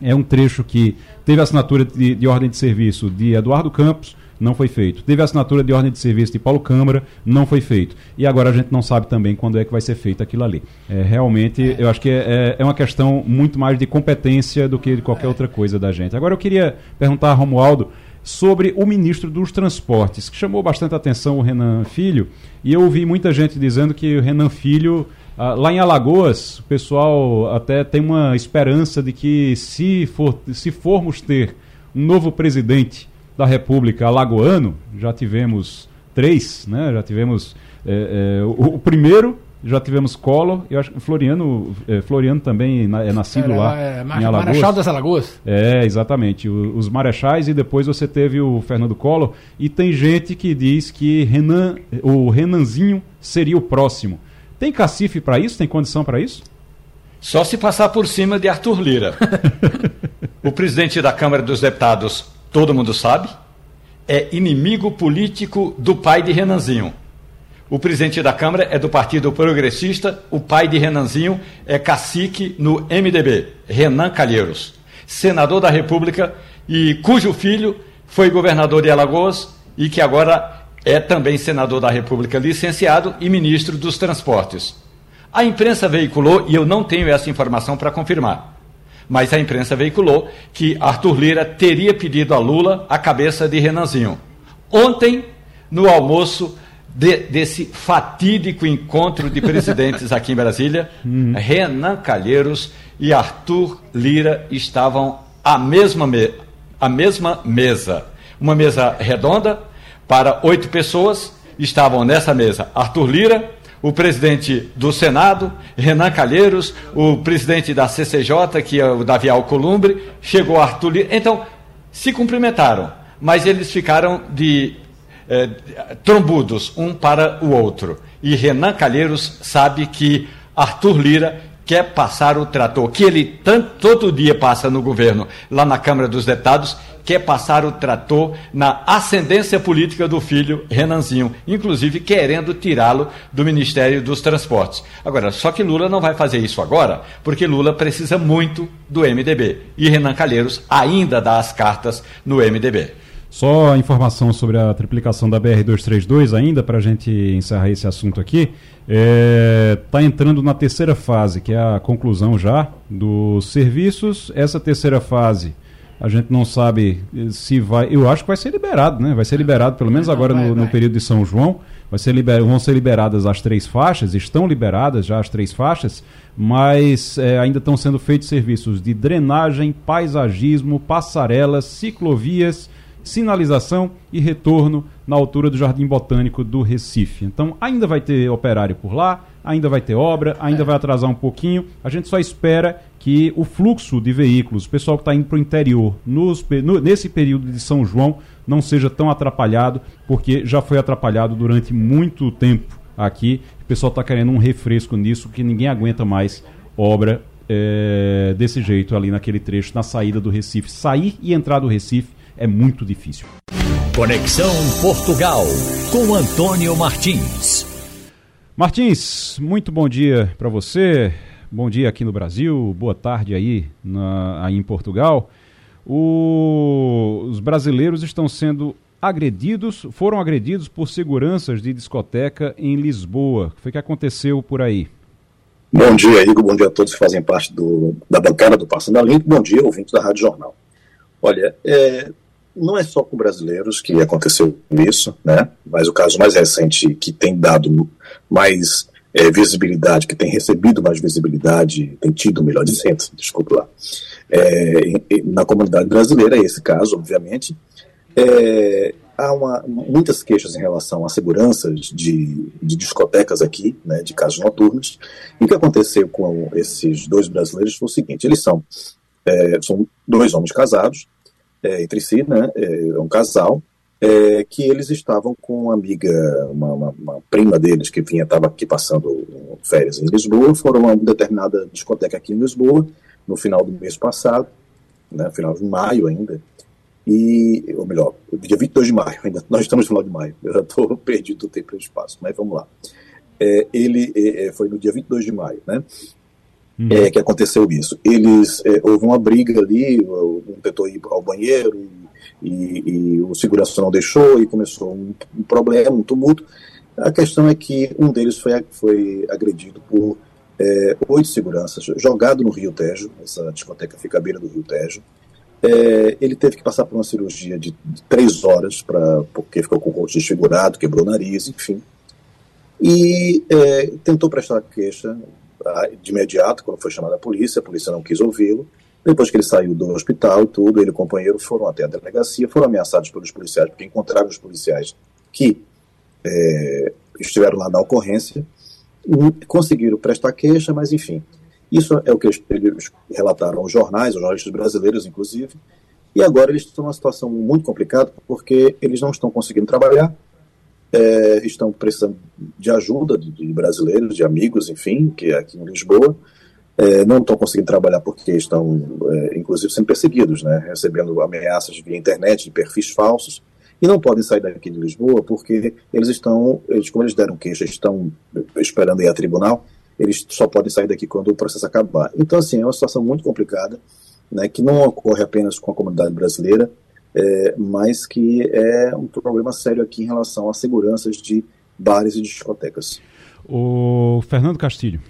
É um trecho que teve assinatura de, de ordem de serviço de Eduardo Campos, não foi feito. Teve assinatura de ordem de serviço de Paulo Câmara, não foi feito. E agora a gente não sabe também quando é que vai ser feito aquilo ali. É, realmente, eu acho que é, é, é uma questão muito mais de competência do que de qualquer outra coisa da gente. Agora eu queria perguntar a Romualdo sobre o ministro dos Transportes, que chamou bastante atenção o Renan Filho, e eu ouvi muita gente dizendo que o Renan Filho ah, lá em Alagoas, o pessoal até tem uma esperança de que se, for, se formos ter um novo presidente da República alagoano, já tivemos três, né? já tivemos é, é, o, o, primeiro, já tivemos Collor, eu acho que Floriano, é, Floriano também é nascido Era, lá é, em Alagoas. Marechal das Alagoas? É, exatamente, o, os Marechais e depois você teve o Fernando Collor e tem gente que diz que Renan, o Renanzinho seria o próximo. Tem cacife para isso? Tem condição para isso? Só se passar por cima de Arthur Lira. o presidente da Câmara dos Deputados, todo mundo sabe, é inimigo político do pai de Renanzinho. O presidente da Câmara é do Partido Progressista, o pai de Renanzinho é cacique no MDB, Renan Calheiros, senador da República e cujo filho foi governador de Alagoas e que agora é também senador da República licenciado e ministro dos Transportes. A imprensa veiculou, e eu não tenho essa informação para confirmar, mas a imprensa veiculou que Arthur Lira teria pedido a Lula a cabeça de Renanzinho. Ontem, no almoço de, desse fatídico encontro de presidentes aqui em Brasília, uhum. Renan Calheiros e Arthur Lira estavam à mesma, me, à mesma mesa. Uma mesa redonda para oito pessoas. Estavam nessa mesa Arthur Lira, o presidente do Senado, Renan Calheiros, o presidente da CCJ, que é o Davi Alcolumbre, chegou Arthur Lira. Então, se cumprimentaram, mas eles ficaram de é, trombudos um para o outro. E Renan Calheiros sabe que Arthur Lira quer passar o trator, que ele tanto, todo dia passa no governo, lá na Câmara dos Deputados, quer passar o trator na ascendência política do filho Renanzinho, inclusive querendo tirá-lo do Ministério dos Transportes. Agora, só que Lula não vai fazer isso agora, porque Lula precisa muito do MDB. E Renan Calheiros ainda dá as cartas no MDB. Só informação sobre a triplicação da BR-232 ainda, para a gente encerrar esse assunto aqui. Está é, tá entrando na terceira fase, que é a conclusão já dos serviços. Essa terceira fase, a gente não sabe se vai. Eu acho que vai ser liberado, né? Vai ser liberado, pelo menos agora no, no período de São João. Vai ser liber, vão ser liberadas as três faixas, estão liberadas já as três faixas, mas é, ainda estão sendo feitos serviços de drenagem, paisagismo, passarelas, ciclovias sinalização e retorno na altura do Jardim Botânico do Recife. Então ainda vai ter operário por lá, ainda vai ter obra, ainda é. vai atrasar um pouquinho. A gente só espera que o fluxo de veículos, o pessoal que está indo para o interior nos, no, nesse período de São João, não seja tão atrapalhado, porque já foi atrapalhado durante muito tempo aqui. O pessoal está querendo um refresco nisso, que ninguém aguenta mais obra é, desse jeito ali naquele trecho, na saída do Recife. Sair e entrar do Recife é muito difícil. Conexão Portugal com Antônio Martins. Martins, muito bom dia para você. Bom dia aqui no Brasil, boa tarde aí, na, aí em Portugal. O, os brasileiros estão sendo agredidos, foram agredidos por seguranças de discoteca em Lisboa. O que foi que aconteceu por aí? Bom dia, Igor. Bom dia a todos que fazem parte do, da bancada do Passando a Limpo. Bom dia, ouvintes da Rádio Jornal. Olha, é, não é só com brasileiros que aconteceu isso, né? Mas o caso mais recente que tem dado mais é, visibilidade, que tem recebido mais visibilidade, tem tido, melhor dizendo, desculpe lá, é, na comunidade brasileira, é esse caso, obviamente. É, há uma, muitas queixas em relação à segurança de, de discotecas aqui, né, de casos noturnos. E o que aconteceu com esses dois brasileiros foi o seguinte: eles são, é, são dois homens casados, é, entre si, né? É, é um casal. É, que eles estavam com uma amiga, uma, uma, uma prima deles que vinha, estava aqui passando férias em Lisboa, foram a uma determinada discoteca aqui em Lisboa, no final do mês passado, né, final de maio ainda, e, ou melhor, dia 22 de maio, ainda, nós estamos no final de maio, eu já estou perdido do tempo e do espaço, mas vamos lá. É, ele é, é foi no dia 22 de maio, né? Uhum. é, que aconteceu isso. Eles é, houve uma briga ali, um tentou ir ao banheiro e, e, o segurança não deixou e começou um, um, problema, um tumulto. A questão é que um deles foi, foi agredido por é, oito seguranças, jogado no Rio Tejo, essa discoteca fica à beira do Rio Tejo. É, ele teve que passar por uma cirurgia de, três horas, pra, porque ficou com o rosto desfigurado, quebrou o nariz, enfim. E é, tentou prestar queixa de imediato, quando foi chamada a polícia, a polícia não quis ouvi-lo. Depois que ele saiu do hospital e tudo, ele e o companheiro foram até a delegacia, foram ameaçados pelos policiais, porque encontraram os policiais que é, estiveram lá na ocorrência, conseguiram prestar queixa, mas enfim. Isso é o que eles relataram aos jornais, aos jornalistas brasileiros, inclusive. E agora eles estão numa situação muito complicada, porque eles não estão conseguindo trabalhar, é, estão precisando de ajuda de, de, brasileiros, de amigos, enfim, que é aqui em Lisboa, é, não estão conseguindo trabalhar porque estão, é, inclusive, sendo perseguidos, né, recebendo ameaças via internet, de perfis falsos, e não podem sair daqui de Lisboa porque eles estão, eles, como eles deram queixa, estão esperando ir a tribunal, eles só podem sair daqui quando o processo acabar. Então, assim, é uma situação muito complicada, né, que não ocorre apenas com a comunidade brasileira, é, mas que é um problema sério aqui em relação às seguranças de bares e discotecas. O Fernando Castilho.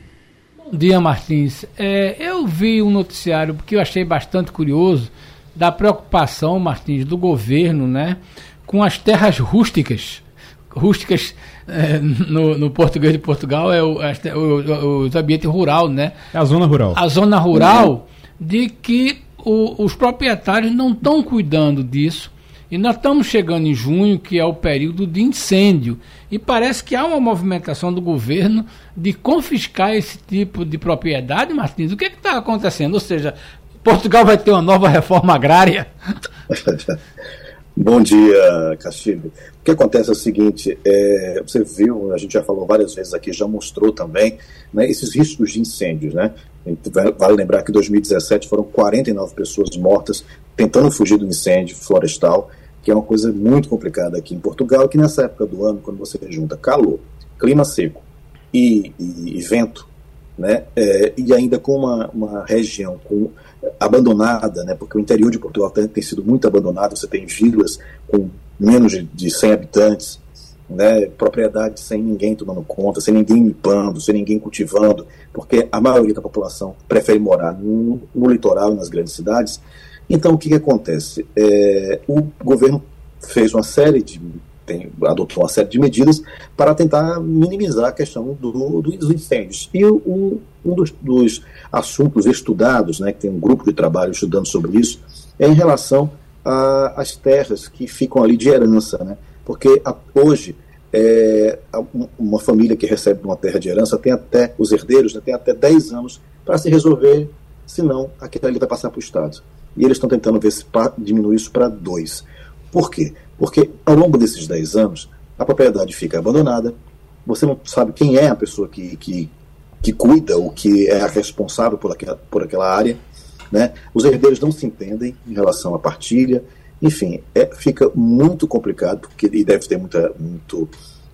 Bom dia, Martins. É, eu vi um noticiário que eu achei bastante curioso da preocupação, Martins, do governo, né, com as terras rústicas. Rústicas é, no, no, português de Portugal é o, o, o, ambiente rural, né? É a zona rural. A zona rural de que o, os proprietários não estão cuidando disso. E nós estamos chegando em junho, que é o período de incêndio. E parece que há uma movimentação do governo de confiscar esse tipo de propriedade, Martins. O que é está acontecendo? Ou seja, Portugal vai ter uma nova reforma agrária? Bom dia, Castilho. O que acontece é o seguinte: é, você viu, a gente já falou várias vezes aqui, já mostrou também né, esses riscos de incêndios. Né? Vale lembrar que em 2017 foram 49 pessoas mortas tentando fugir do incêndio florestal, que é uma coisa muito complicada aqui em Portugal, que nessa época do ano, quando você junta calor, clima seco e, e, e vento, né, é, e ainda com uma, uma região com abandonada, né, porque o interior de Portugal tem, tem sido muito abandonado, você tem vilas com menos de, de 100 habitantes, né, propriedades sem ninguém tomando conta, sem ninguém limpando, sem ninguém cultivando, porque a maioria da população prefere morar no, no litoral e nas grandes cidades. Então, o que, que acontece? É, o governo fez uma série de tem, adotou uma série de medidas para tentar minimizar a questão do, do, dos incêndios. E um, um dos, dos, assuntos estudados, né, que tem um grupo de trabalho estudando sobre isso, é em relação às terras que ficam ali de herança. Né? Porque a, hoje, é, uma família que recebe uma terra de herança tem até, os herdeiros né, tem até 10 anos para se resolver, senão aquilo ali vai passar para o Estado. E eles estão tentando ver se diminui isso para dois. Por quê? Porque ao longo desses 10 anos, a propriedade fica abandonada, você não sabe quem é a pessoa que, que, que cuida ou que é a responsável por aquela, por aquela área, né? os herdeiros não se entendem em relação à partilha, enfim, é, fica muito complicado, porque, e deve ter muita, muito,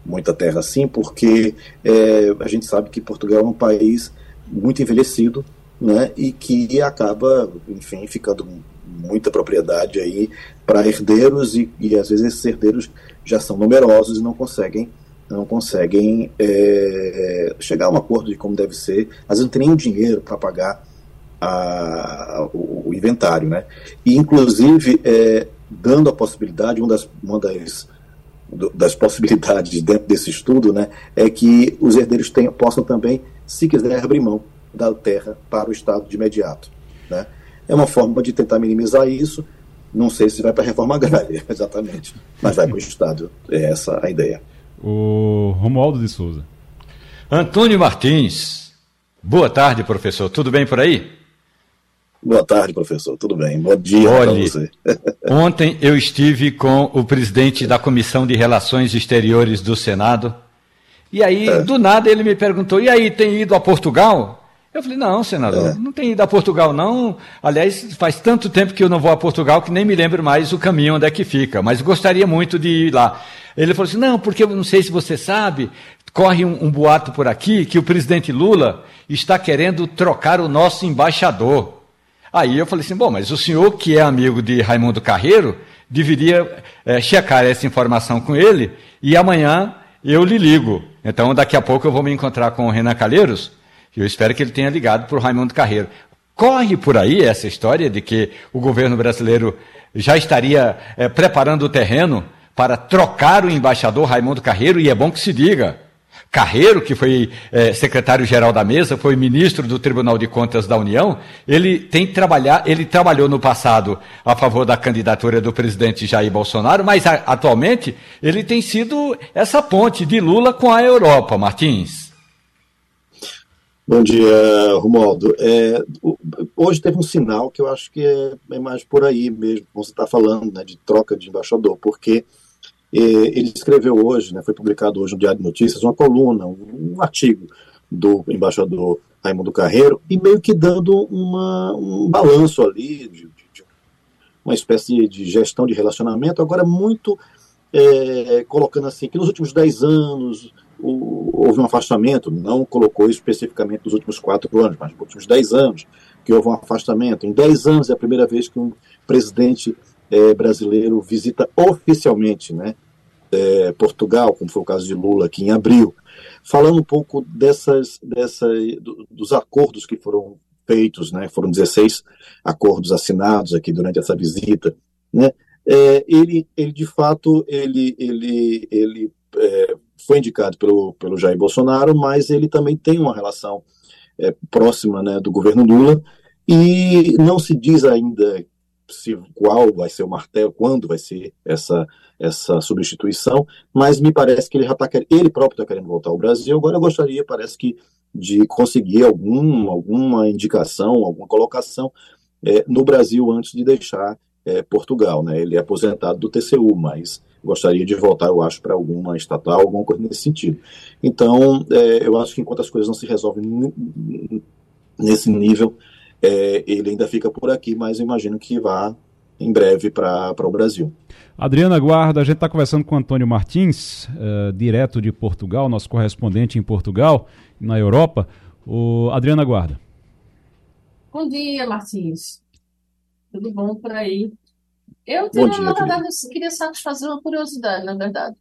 muita terra assim, porque é, a gente sabe que Portugal é um país muito envelhecido, né, e que acaba, enfim, ficando muita propriedade aí para herdeiros e, e, às vezes esses herdeiros já são numerosos e não conseguem não conseguem é, chegar a um acordo de como deve ser. Às vezes não tem nem dinheiro para pagar a, o, o, inventário né e inclusive é, dando a possibilidade uma das uma das das possibilidades dentro desse estudo né é que os herdeiros tenham, possam também se quiser abrir mão da terra para o estado de imediato né é uma forma de tentar minimizar isso. Não sei se vai para a reforma agrária, exatamente, mas vai para o Estado. É essa a ideia. O Romualdo de Souza. Antônio Martins. Boa tarde, professor. Tudo bem por aí? Boa tarde, professor. Tudo bem? Bom dia para você. ontem eu estive com o presidente da Comissão de Relações Exteriores do Senado. E aí, é. do nada, ele me perguntou: e aí, tem ido a Portugal? Eu falei, não, senador, é. não tem ido a Portugal, não. Aliás, faz tanto tempo que eu não vou a Portugal que nem me lembro mais o caminho onde é que fica, mas gostaria muito de ir lá. Ele falou assim, não, porque eu não sei se você sabe, corre um, um boato por aqui que o presidente Lula está querendo trocar o nosso embaixador. Aí eu falei assim, bom, mas o senhor que é amigo de Raimundo Carreiro, deveria é, checar essa informação com ele e amanhã eu lhe ligo. Então daqui a pouco eu vou me encontrar com o Renan Calheiros eu espero que ele tenha ligado para o Raimundo Carreiro. Corre por aí essa história de que o governo brasileiro já estaria é, preparando o terreno para trocar o embaixador Raimundo Carreiro, e é bom que se diga. Carreiro, que foi é, secretário-geral da mesa, foi ministro do Tribunal de Contas da União, ele tem trabalhar, ele trabalhou no passado a favor da candidatura do presidente Jair Bolsonaro, mas a, atualmente ele tem sido essa ponte de Lula com a Europa, Martins. Bom dia, Romualdo. É, hoje teve um sinal que eu acho que é, é mais por aí mesmo, como você está falando, né, de troca de embaixador, porque ele escreveu hoje, né, foi publicado hoje no Diário de Notícias, uma coluna, um, artigo do embaixador Raimundo Carreiro, e meio que dando uma, um balanço ali, de, de, uma espécie de gestão de relacionamento, agora muito é, colocando assim, que nos últimos dez anos o, houve um afastamento, não colocou especificamente nos últimos quatro anos, mas nos últimos dez anos, que houve um afastamento. Em dez anos é a primeira vez que um presidente é, brasileiro visita oficialmente né, é, Portugal, como foi o caso de Lula aqui em abril. Falando um pouco dessas, dessa, do, dos acordos que foram feitos, né, foram 16 acordos assinados aqui durante essa visita, né, é, ele, ele de fato ele, ele, ele é, foi indicado pelo, pelo Jair Bolsonaro, mas ele também tem uma relação é, próxima né, do governo Lula e não se diz ainda se qual vai ser o martelo, quando vai ser essa essa substituição, mas me parece que ele já tá, ele próprio está querendo voltar ao Brasil. Agora eu gostaria, parece que de conseguir algum, alguma indicação, alguma colocação é, no Brasil antes de deixar é, Portugal. Né? Ele é aposentado do TCU, mas gostaria de voltar, eu acho, para alguma estatal, alguma coisa nesse sentido. Então, é, eu acho que enquanto as coisas não se resolvem nesse nível, é, ele ainda fica por aqui, mas imagino que vá em breve para o Brasil. Adriana Guarda, a gente está conversando com Antônio Martins, uh, direto de Portugal, nosso correspondente em Portugal, na Europa. O Adriana Guarda. Bom dia, Martins. Tudo bom por aí? Eu tenho, dia, na verdade, eu queria satisfazer uma curiosidade, na verdade.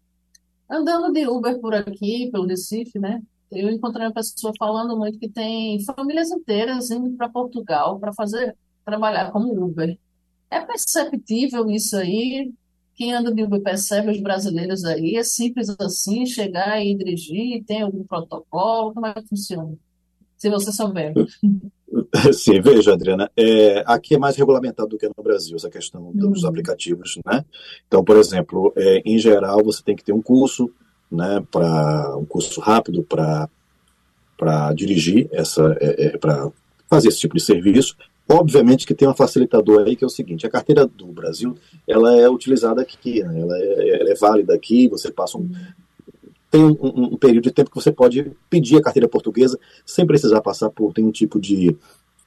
Andando de Uber por aqui, pelo Recife, né? Eu encontrei uma pessoa falando muito que tem famílias inteiras indo para Portugal para fazer trabalhar como Uber. É perceptível isso aí? Quem anda de Uber percebe os brasileiros aí? É simples assim, chegar e dirigir? Tem algum protocolo? Como é que funciona? Se você souber. Sim, veja, Adriana, é, aqui é mais regulamentado do que no Brasil, essa questão dos uhum. aplicativos, né? Então, por exemplo, é, em geral, você tem que ter um curso, né, para um curso rápido para para dirigir essa, é, é para fazer esse tipo de serviço. Obviamente que tem um facilitador aí que é o seguinte: a carteira do Brasil ela é utilizada aqui, né? ela, é, ela, é, válida aqui. Você passa um, tem um, um, período de tempo que você pode pedir a carteira portuguesa sem precisar passar por nenhum tipo de,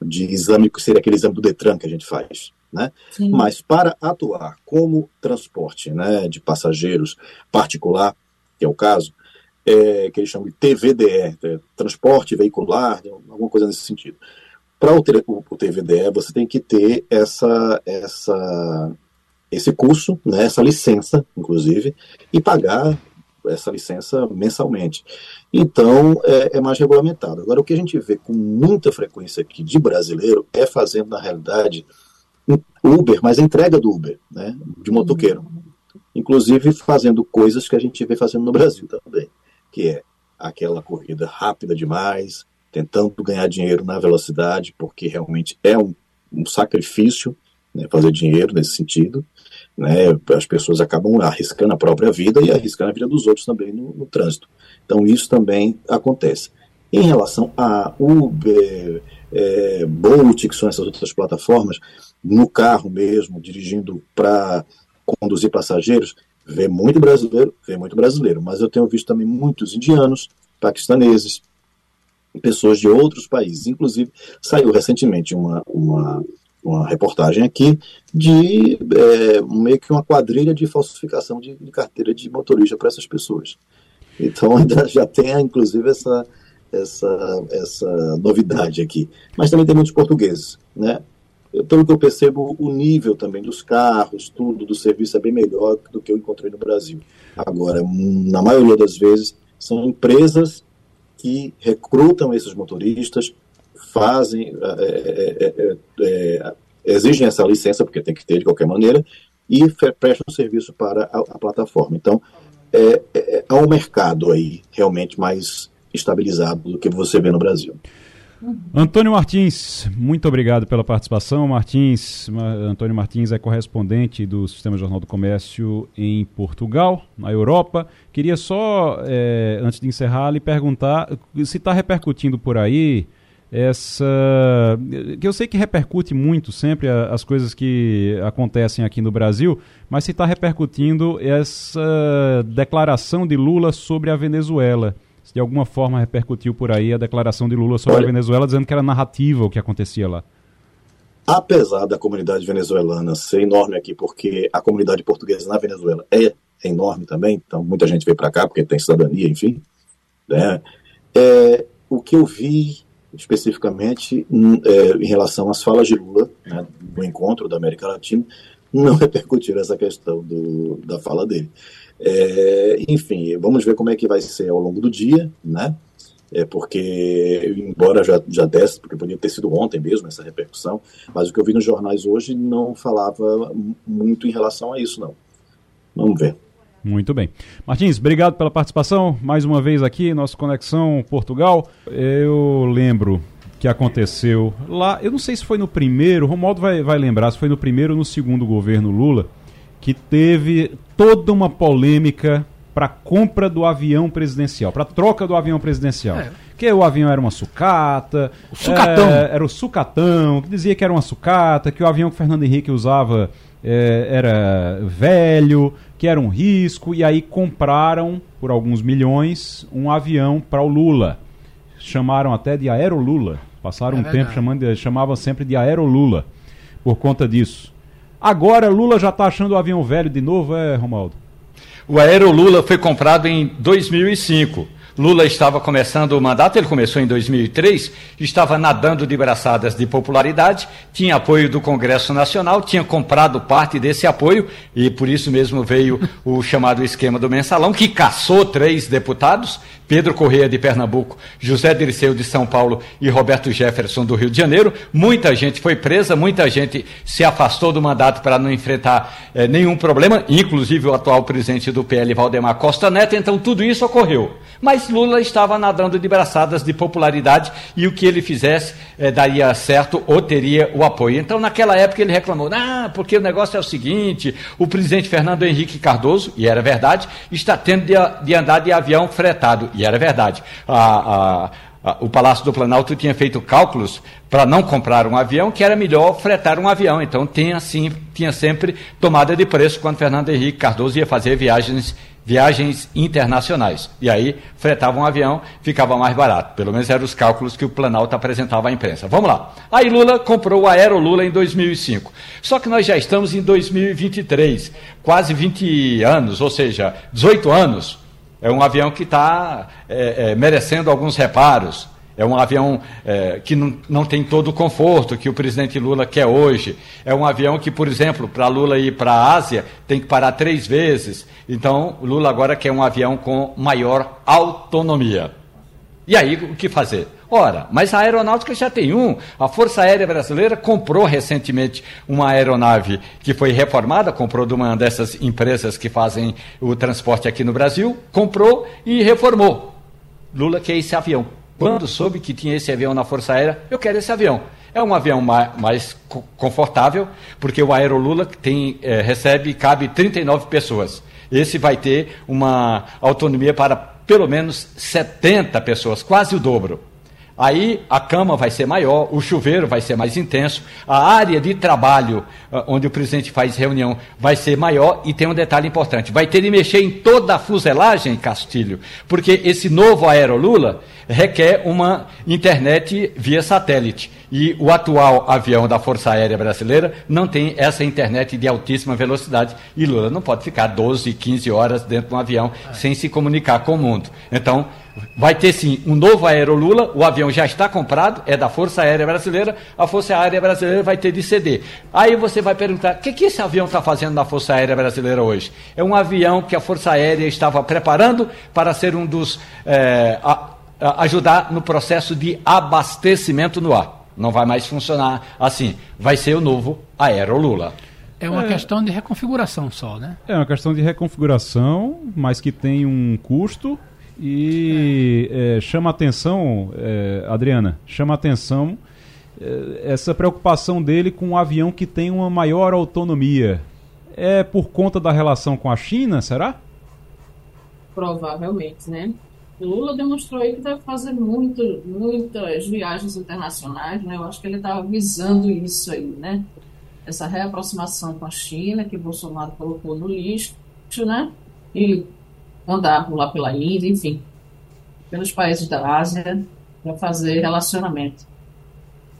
de exame, que seria aquele exame do Detran que a gente faz. Né? Mas para atuar como transporte né, de passageiros particular, que é o caso, é, que eles chamam de TVDE, é, transporte veicular, alguma coisa nesse sentido. Para o, o, TVDE, você tem que ter essa, essa, esse curso, né, essa licença, inclusive, e pagar essa licença mensalmente. Então, é, é, mais regulamentado. Agora, o que a gente vê com muita frequência aqui de brasileiro é fazendo, na realidade, Uber, mas a entrega do Uber, né, de motoqueiro. Inclusive fazendo coisas que a gente vê fazendo no Brasil também, que é aquela corrida rápida demais, tentando ganhar dinheiro na velocidade, porque realmente é um, um sacrifício né, fazer dinheiro nesse sentido né, as pessoas acabam arriscando a própria vida e arriscando a vida dos outros também no, no trânsito. Então isso também acontece. Em relação a Uber, é, Bolt, que são essas outras plataformas, no carro mesmo, dirigindo para conduzir passageiros, vê muito brasileiro, vê muito brasileiro, mas eu tenho visto também muitos indianos, paquistaneses, pessoas de outros países. Inclusive, saiu recentemente uma, uma uma reportagem aqui de é, meio que uma quadrilha de falsificação de, de carteira de motorista para essas pessoas. Então ainda já tem, inclusive, essa, essa, essa novidade aqui. Mas também tem muitos portugueses, né? Pelo que eu percebo, o nível também dos carros, tudo, do serviço é bem melhor do que eu encontrei no Brasil. Agora, na maioria das vezes, são empresas que recrutam esses motoristas, fazem, é é, é, é, é, exigem essa licença, porque tem que ter de qualquer maneira, e prestam serviço para a, a plataforma. Então, é, há um mercado aí realmente mais estabilizado do que você vê no Brasil. Antônio Martins, muito obrigado pela participação. Martins, Antônio Martins é correspondente do Sistema Jornal do Comércio em Portugal, na Europa. Queria só, é, antes de encerrar, lhe perguntar se está repercutindo por aí essa que eu sei que repercute muito sempre as coisas que acontecem aqui no Brasil, mas se está repercutindo essa declaração de Lula sobre a Venezuela. Se de alguma forma repercutiu por aí a declaração de Lula sobre Olha, a Venezuela, dizendo que era narrativa o que acontecia lá. Apesar da comunidade venezuelana ser enorme aqui, porque a comunidade portuguesa na Venezuela é enorme também, então muita gente veio para cá porque tem cidadania, enfim. Né? É, o que eu vi especificamente é, em relação às falas de Lula né, no encontro da América Latina, não repercutiram essa questão do, da fala dele. É, enfim, vamos ver como é que vai ser ao longo do dia, né? É porque, embora já, já desse, porque podia ter sido ontem mesmo essa repercussão, mas o que eu vi nos jornais hoje não falava muito em relação a isso, não. Vamos ver. Muito bem. Martins, obrigado pela participação. Mais uma vez aqui, nossa Conexão Portugal. Eu lembro que aconteceu lá, eu não sei se foi no primeiro, Romualdo vai, vai lembrar se foi no primeiro ou no segundo governo Lula, que teve toda uma polêmica para compra do avião presidencial, para troca do avião presidencial. É. Que o avião era uma sucata. O sucatão. É, era o sucatão, que dizia que era uma sucata, que o avião que o Fernando Henrique usava é, era velho, que era um risco, e aí compraram por alguns milhões um avião para o Lula. Chamaram até de Aerolula. Passaram é um tempo chamando, chamavam sempre de Aerolula por conta disso. Agora Lula já está achando o avião velho de novo, é, Romaldo? O Aerolula foi comprado em 2005. Lula estava começando o mandato, ele começou em 2003, estava nadando de braçadas de popularidade, tinha apoio do Congresso Nacional, tinha comprado parte desse apoio e por isso mesmo veio o chamado esquema do mensalão, que caçou três deputados, Pedro Correia de Pernambuco, José Dirceu de São Paulo e Roberto Jefferson do Rio de Janeiro. Muita gente foi presa, muita gente se afastou do mandato para não enfrentar eh, nenhum problema, inclusive o atual presidente do PL, Valdemar Costa Neto. Então tudo isso ocorreu. Mas Lula estava nadando de braçadas de popularidade e o que ele fizesse eh, daria certo ou teria o apoio. Então, naquela época, ele reclamou: ah, porque o negócio é o seguinte: o presidente Fernando Henrique Cardoso, e era verdade, está tendo de, de andar de avião fretado, e era verdade. A, a, o Palácio do Planalto tinha feito cálculos para não comprar um avião, que era melhor fretar um avião. Então tinha, assim, tinha sempre tomada de preço quando Fernando Henrique Cardoso ia fazer viagens viagens internacionais. E aí fretava um avião, ficava mais barato. Pelo menos eram os cálculos que o Planalto apresentava à imprensa. Vamos lá. Aí Lula comprou o Aero Lula em 2005. Só que nós já estamos em 2023, quase 20 anos, ou seja, 18 anos. É um avião que está é, é, merecendo alguns reparos. É um avião é, que não, não tem todo o conforto que o presidente Lula quer hoje. É um avião que, por exemplo, para Lula ir para a Ásia, tem que parar três vezes. Então, Lula agora quer um avião com maior autonomia. E aí, o que fazer? Ora, mas a aeronáutica já tem um. A Força Aérea Brasileira comprou recentemente uma aeronave que foi reformada, comprou de uma dessas empresas que fazem o transporte aqui no Brasil, comprou e reformou. Lula quer esse avião. Quando soube que tinha esse avião na Força Aérea, eu quero esse avião. É um avião mais, confortável, porque o Aerolula tem, é, recebe e cabe 39 pessoas. Esse vai ter uma autonomia para pelo menos 70 pessoas, quase o dobro. Aí a cama vai ser maior, o chuveiro vai ser mais intenso, a área de trabalho ah, onde o presidente faz reunião vai ser maior e tem um detalhe importante: vai ter de mexer em toda a fuselagem, Castilho, porque esse novo Aerolula requer uma internet via satélite. E o atual avião da Força Aérea Brasileira não tem essa internet de altíssima velocidade. E Lula não pode ficar 12, 15 horas dentro de um avião sem se comunicar com o mundo. Então, vai ter sim um novo Aerolula, o avião já está comprado, é da Força Aérea Brasileira, a Força Aérea Brasileira vai ter de ceder. Aí você vai perguntar, o que, que esse avião está fazendo na Força Aérea Brasileira hoje? É um avião que a Força Aérea estava preparando para ser um dos. É, a, a, ajudar no processo de abastecimento no ar. Não vai mais funcionar assim. Vai ser o novo Aerolula. É uma é, questão de reconfiguração só, né? É uma questão de reconfiguração, mas que tem um custo e é. É, chama atenção, é, Adriana, chama atenção é, essa preocupação dele com um avião que tem uma maior autonomia. É por conta da relação com a China, será? Provavelmente, né? Lula demonstrou aí que deve fazer muito, muitas viagens internacionais, né? Eu acho que ele estava visando isso aí, né? Essa reaproximação com a China, que Bolsonaro colocou no lixo, né? E andar por lá pela Índia, enfim. pelos países da Ásia para fazer relacionamento.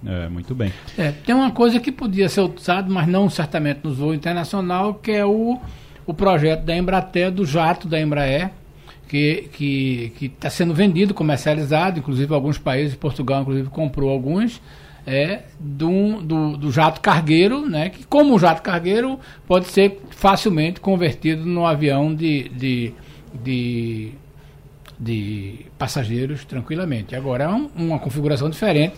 É, muito bem. É, tem uma coisa que podia ser usada, mas não certamente nos voos internacional, que é o, o projeto da Embratel, do jato da Embraer, que que está sendo vendido, comercializado, inclusive alguns países, Portugal inclusive comprou alguns, é, do, do, do, jato cargueiro, né, que como o jato cargueiro pode ser facilmente convertido no avião de, de, de, de passageiros tranquilamente. Agora é um, uma configuração diferente,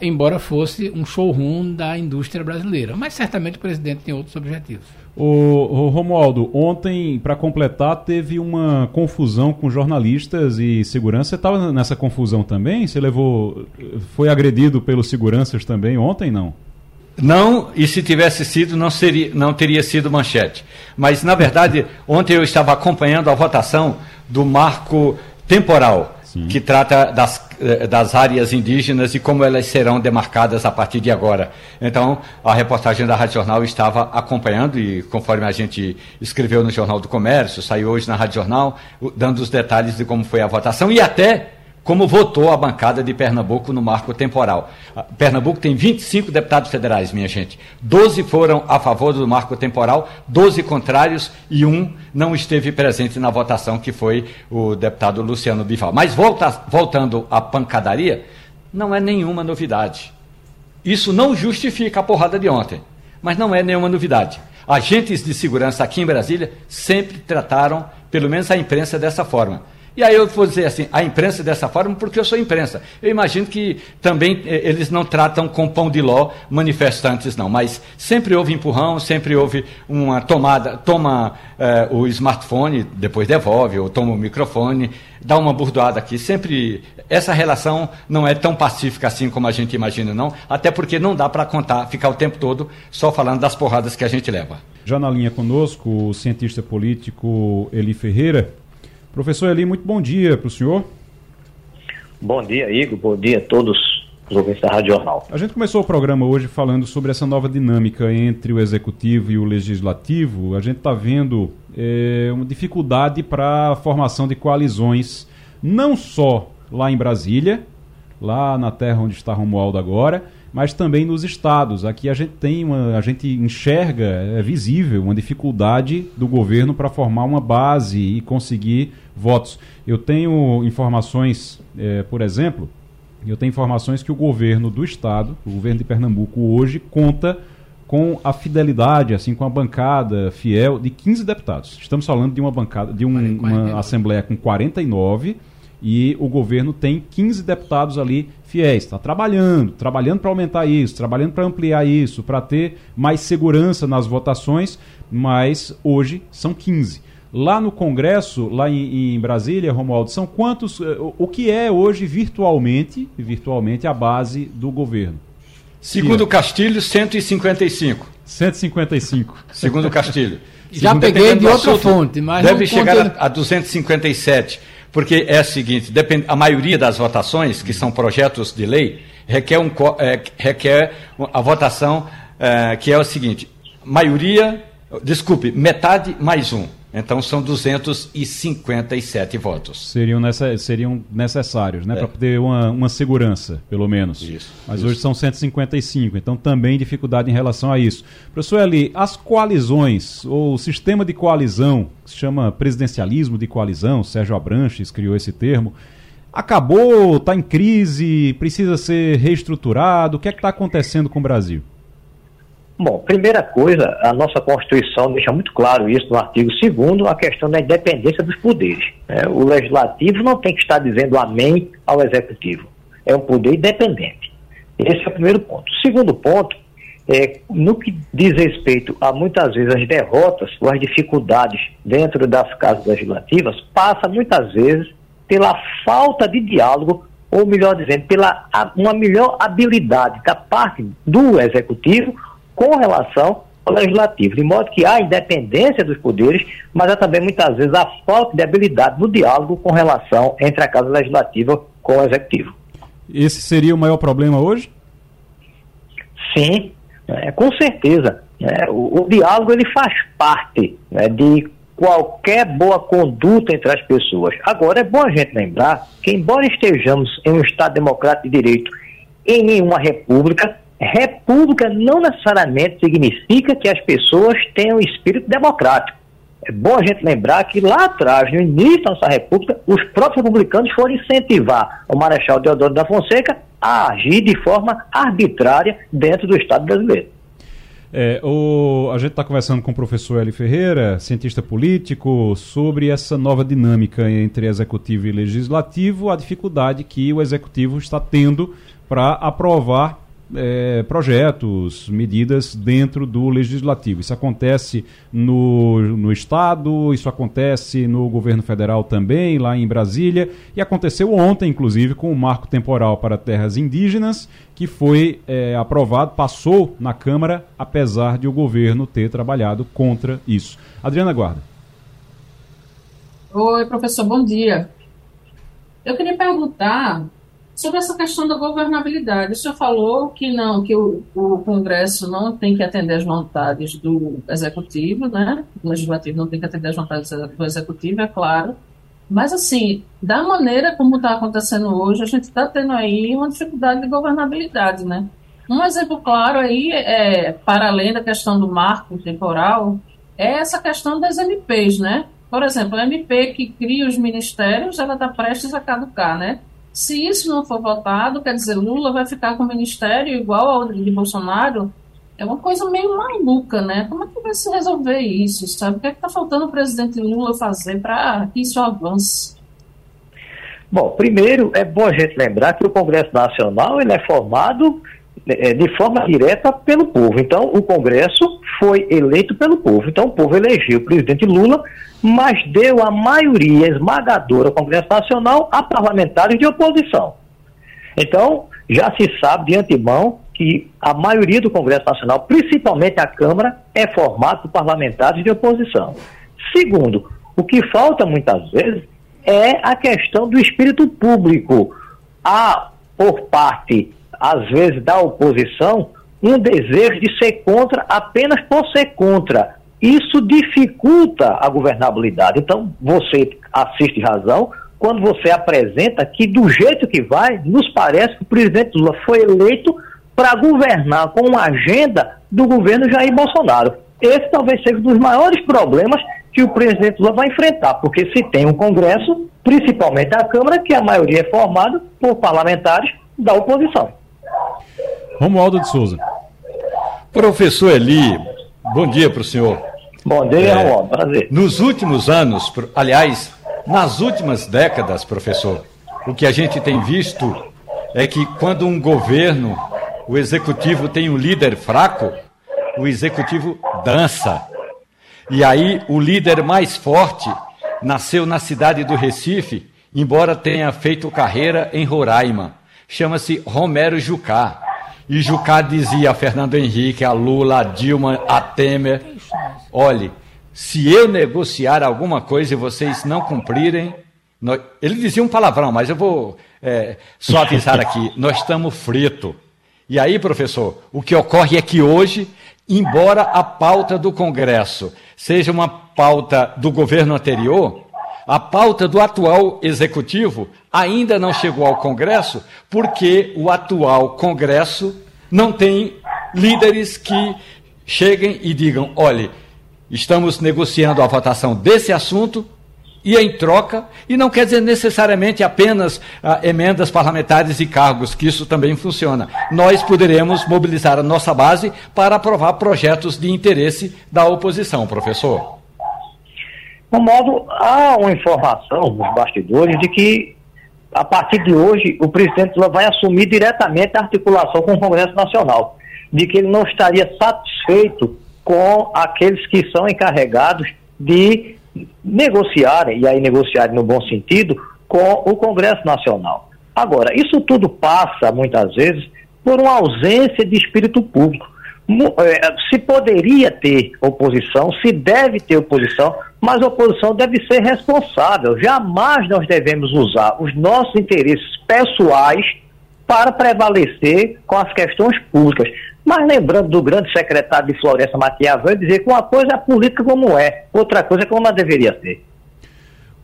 embora fosse um showroom da indústria brasileira. Mas certamente o presidente tem outros objetivos. O, o Romualdo, ontem, para completar, teve uma confusão com jornalistas e segurança. Você estava nessa confusão também? Você levou. Foi agredido pelos seguranças também ontem, não? Não, e se tivesse sido, não, seria, não teria sido manchete. Mas, na verdade, ontem eu estava acompanhando a votação do marco temporal Sim. que trata das, eh, das áreas indígenas e como elas serão demarcadas a partir de agora. Então, a reportagem da Rádio Jornal estava acompanhando e, conforme a gente escreveu no Jornal do Comércio, saiu hoje na Rádio Jornal, dando os detalhes de como foi a votação e até como votou a bancada de Pernambuco no marco temporal. Pernambuco tem 25 deputados federais, minha gente. 12 foram a favor do marco temporal, 12 contrários e um não esteve presente na votação, que foi o deputado Luciano Bival. Mas volta, voltando à pancadaria, não é nenhuma novidade. Isso não justifica a porrada de ontem, mas não é nenhuma novidade. Agentes de segurança aqui em Brasília sempre trataram, pelo menos a imprensa, dessa forma e aí eu vou dizer assim, a imprensa dessa forma, porque eu sou imprensa. Eu imagino que também eh, eles não tratam com pão de ló manifestantes, não. Mas sempre houve empurrão, sempre houve uma tomada, toma eh, o smartphone, depois devolve, ou toma o microfone, dá uma burdoada aqui. Sempre essa relação não é tão pacífica assim como a gente imagina, não. Até porque não dá para contar, ficar o tempo todo só falando das porradas que a gente leva. Já na linha conosco, o cientista político Eli Ferreira. Professor Eli, muito bom dia para o senhor. Bom dia, Igor. Bom dia a todos os ouvintes da Rádio Jornal. A gente começou o programa hoje falando sobre essa nova dinâmica entre o executivo e o legislativo. A gente está vendo é, uma dificuldade para a formação de coalizões, não só lá em Brasília, lá na terra onde está Romualdo agora, mas também nos estados. Aqui a gente tem uma, a gente enxerga, é visível, uma dificuldade do governo para formar uma base e conseguir votos. Eu tenho informações, é, por exemplo, eu tenho informações que o governo do estado, o governo de Pernambuco hoje conta com a fidelidade, assim, com a bancada fiel de 15 deputados. Estamos falando de uma bancada, de um, uma assembleia com 49 e o governo tem 15 deputados ali fiéis. Está trabalhando, trabalhando para aumentar isso, trabalhando para ampliar isso, para ter mais segurança nas votações, mas hoje são 15. Lá no Congresso, lá em, em Brasília, Romualdo, são quantos? Eh, o que é hoje virtualmente, virtualmente a base do governo? Segundo o Castilho, 155. 155. Segundo o Castilho. Já Segundo peguei de outra fonte, mas deve chegar a, a 257 porque é o seguinte: depend, a maioria das votações, que são projetos de lei, requer, um, é, requer a votação é, que é o seguinte: maioria, desculpe, metade mais um. Então são 257 votos. Seriam, nessa, seriam necessários, né? É. Para ter uma, uma segurança, pelo menos. Isso. Mas isso. hoje são 155, então também dificuldade em relação a isso. Professor Eli, as coalizões, ou o sistema de coalizão, que se chama presidencialismo de coalizão, Sérgio Abranches criou esse termo, acabou, está em crise, precisa ser reestruturado? O que é que está acontecendo com o Brasil? Bom, primeira coisa, a nossa Constituição deixa muito claro isso no artigo 2 a questão da independência dos poderes. Né? O Legislativo não tem que estar dizendo amém ao Executivo. É um poder independente. Esse é o primeiro ponto. O segundo ponto é, no que diz respeito a muitas vezes as derrotas ou as dificuldades dentro das casas legislativas, passa muitas vezes pela falta de diálogo, ou melhor dizendo, pela uma melhor habilidade da parte do executivo com relação ao legislativo, de modo que há independência dos poderes, mas há também muitas vezes a falta de habilidade no diálogo com relação entre a Casa Legislativa com o Executivo. Esse seria o maior problema hoje? Sim, é, com certeza. É, o, o, diálogo ele faz parte né, de qualquer boa conduta entre as pessoas. Agora, é bom a gente lembrar que, embora estejamos em um Estado democrático de direito em uma república, república não necessariamente significa que as pessoas tenham espírito democrático. É bom a gente lembrar que lá atrás, no início da nossa república, os próprios republicanos foram incentivar o Marechal Deodoro da Fonseca a agir de forma arbitrária dentro do Estado brasileiro. É, o, a gente está conversando com o professor Eli Ferreira, cientista político, sobre essa nova dinâmica entre executivo e legislativo, a dificuldade que o executivo está tendo para aprovar é, projetos, medidas dentro do legislativo. Isso acontece no, no Estado, isso acontece no governo federal também, lá em Brasília, e aconteceu ontem, inclusive, com o marco temporal para terras indígenas, que foi é, aprovado, passou na Câmara, apesar de o governo ter trabalhado contra isso. Adriana Guarda. Oi, professor, bom dia. Eu queria perguntar Sobre essa questão da governabilidade, o senhor falou que não, que o, o Congresso não tem que atender às vontades do Executivo, né? O Legislativo não tem que atender às vontades do Executivo, é claro. Mas, assim, da maneira como está acontecendo hoje, a gente está tendo aí uma dificuldade de governabilidade, né? Um exemplo claro aí, é, para além da questão do marco temporal, é essa questão das MPs, né? Por exemplo, a MP que cria os ministérios, ela está prestes a caducar, né? Se isso não for votado, quer dizer, Lula vai ficar com o ministério igual ao de Bolsonaro? É uma coisa meio maluca, né? Como é que vai se resolver isso, sabe? O que é está faltando o presidente Lula fazer para que isso avance? Bom, primeiro é bom a gente lembrar que o Congresso Nacional ele é formado de forma direta pelo povo. Então, o Congresso foi eleito pelo povo. Então, o povo elegeu o presidente Lula, mas deu a maioria esmagadora ao Congresso Nacional a parlamentares de oposição. Então, já se sabe de antemão que a maioria do Congresso Nacional, principalmente a Câmara, é formada por parlamentares de oposição. Segundo, o que falta muitas vezes é a questão do espírito público. Há, por parte às vezes, da oposição, um desejo de ser contra apenas por ser contra. Isso dificulta a governabilidade. Então, você assiste razão quando você apresenta que, do jeito que vai, nos parece que o presidente Lula foi eleito para governar com uma agenda do governo Jair Bolsonaro. Esse talvez seja um dos maiores problemas que o presidente Lula vai enfrentar, porque se tem um Congresso, principalmente a Câmara, que a maioria é formada por parlamentares da oposição. Romualdo de Souza. Professor Eli, bom dia para o senhor. Bom dia, é, Romualdo, prazer. Nos últimos anos, aliás, nas últimas décadas, professor, o que a gente tem visto é que quando um governo, o executivo tem um líder fraco, o executivo dança. E aí o líder mais forte nasceu na cidade do Recife, embora tenha feito carreira em Roraima. Chama-se Romero Jucá. E Jucá dizia a Fernando Henrique, a Lula, a Dilma, a Temer: olhe, se eu negociar alguma coisa e vocês não cumprirem. Nós... Ele dizia um palavrão, mas eu vou é, só avisar aqui: nós estamos fritos. E aí, professor, o que ocorre é que hoje, embora a pauta do Congresso seja uma pauta do governo anterior, a pauta do atual executivo ainda não chegou ao Congresso, porque o atual Congresso não tem líderes que cheguem e digam: olhe, estamos negociando a votação desse assunto e em troca, e não quer dizer necessariamente apenas ah, emendas parlamentares e cargos, que isso também funciona. Nós poderemos mobilizar a nossa base para aprovar projetos de interesse da oposição, professor. No modo, há uma informação nos bastidores de que, a partir de hoje, o presidente Lula vai assumir diretamente a articulação com o Congresso Nacional, de que ele não estaria satisfeito com aqueles que são encarregados de negociarem, e aí negociarem no bom sentido, com o Congresso Nacional. Agora, isso tudo passa, muitas vezes, por uma ausência de espírito público. É, se poderia ter oposição, se deve ter oposição, mas a oposição deve ser responsável. Jamais nós devemos usar os nossos interesses pessoais para prevalecer com as questões públicas. Mas lembrando do grande secretário de Floresta Maquiavel dizer que uma coisa é a política como é, outra coisa é como ela deveria ser.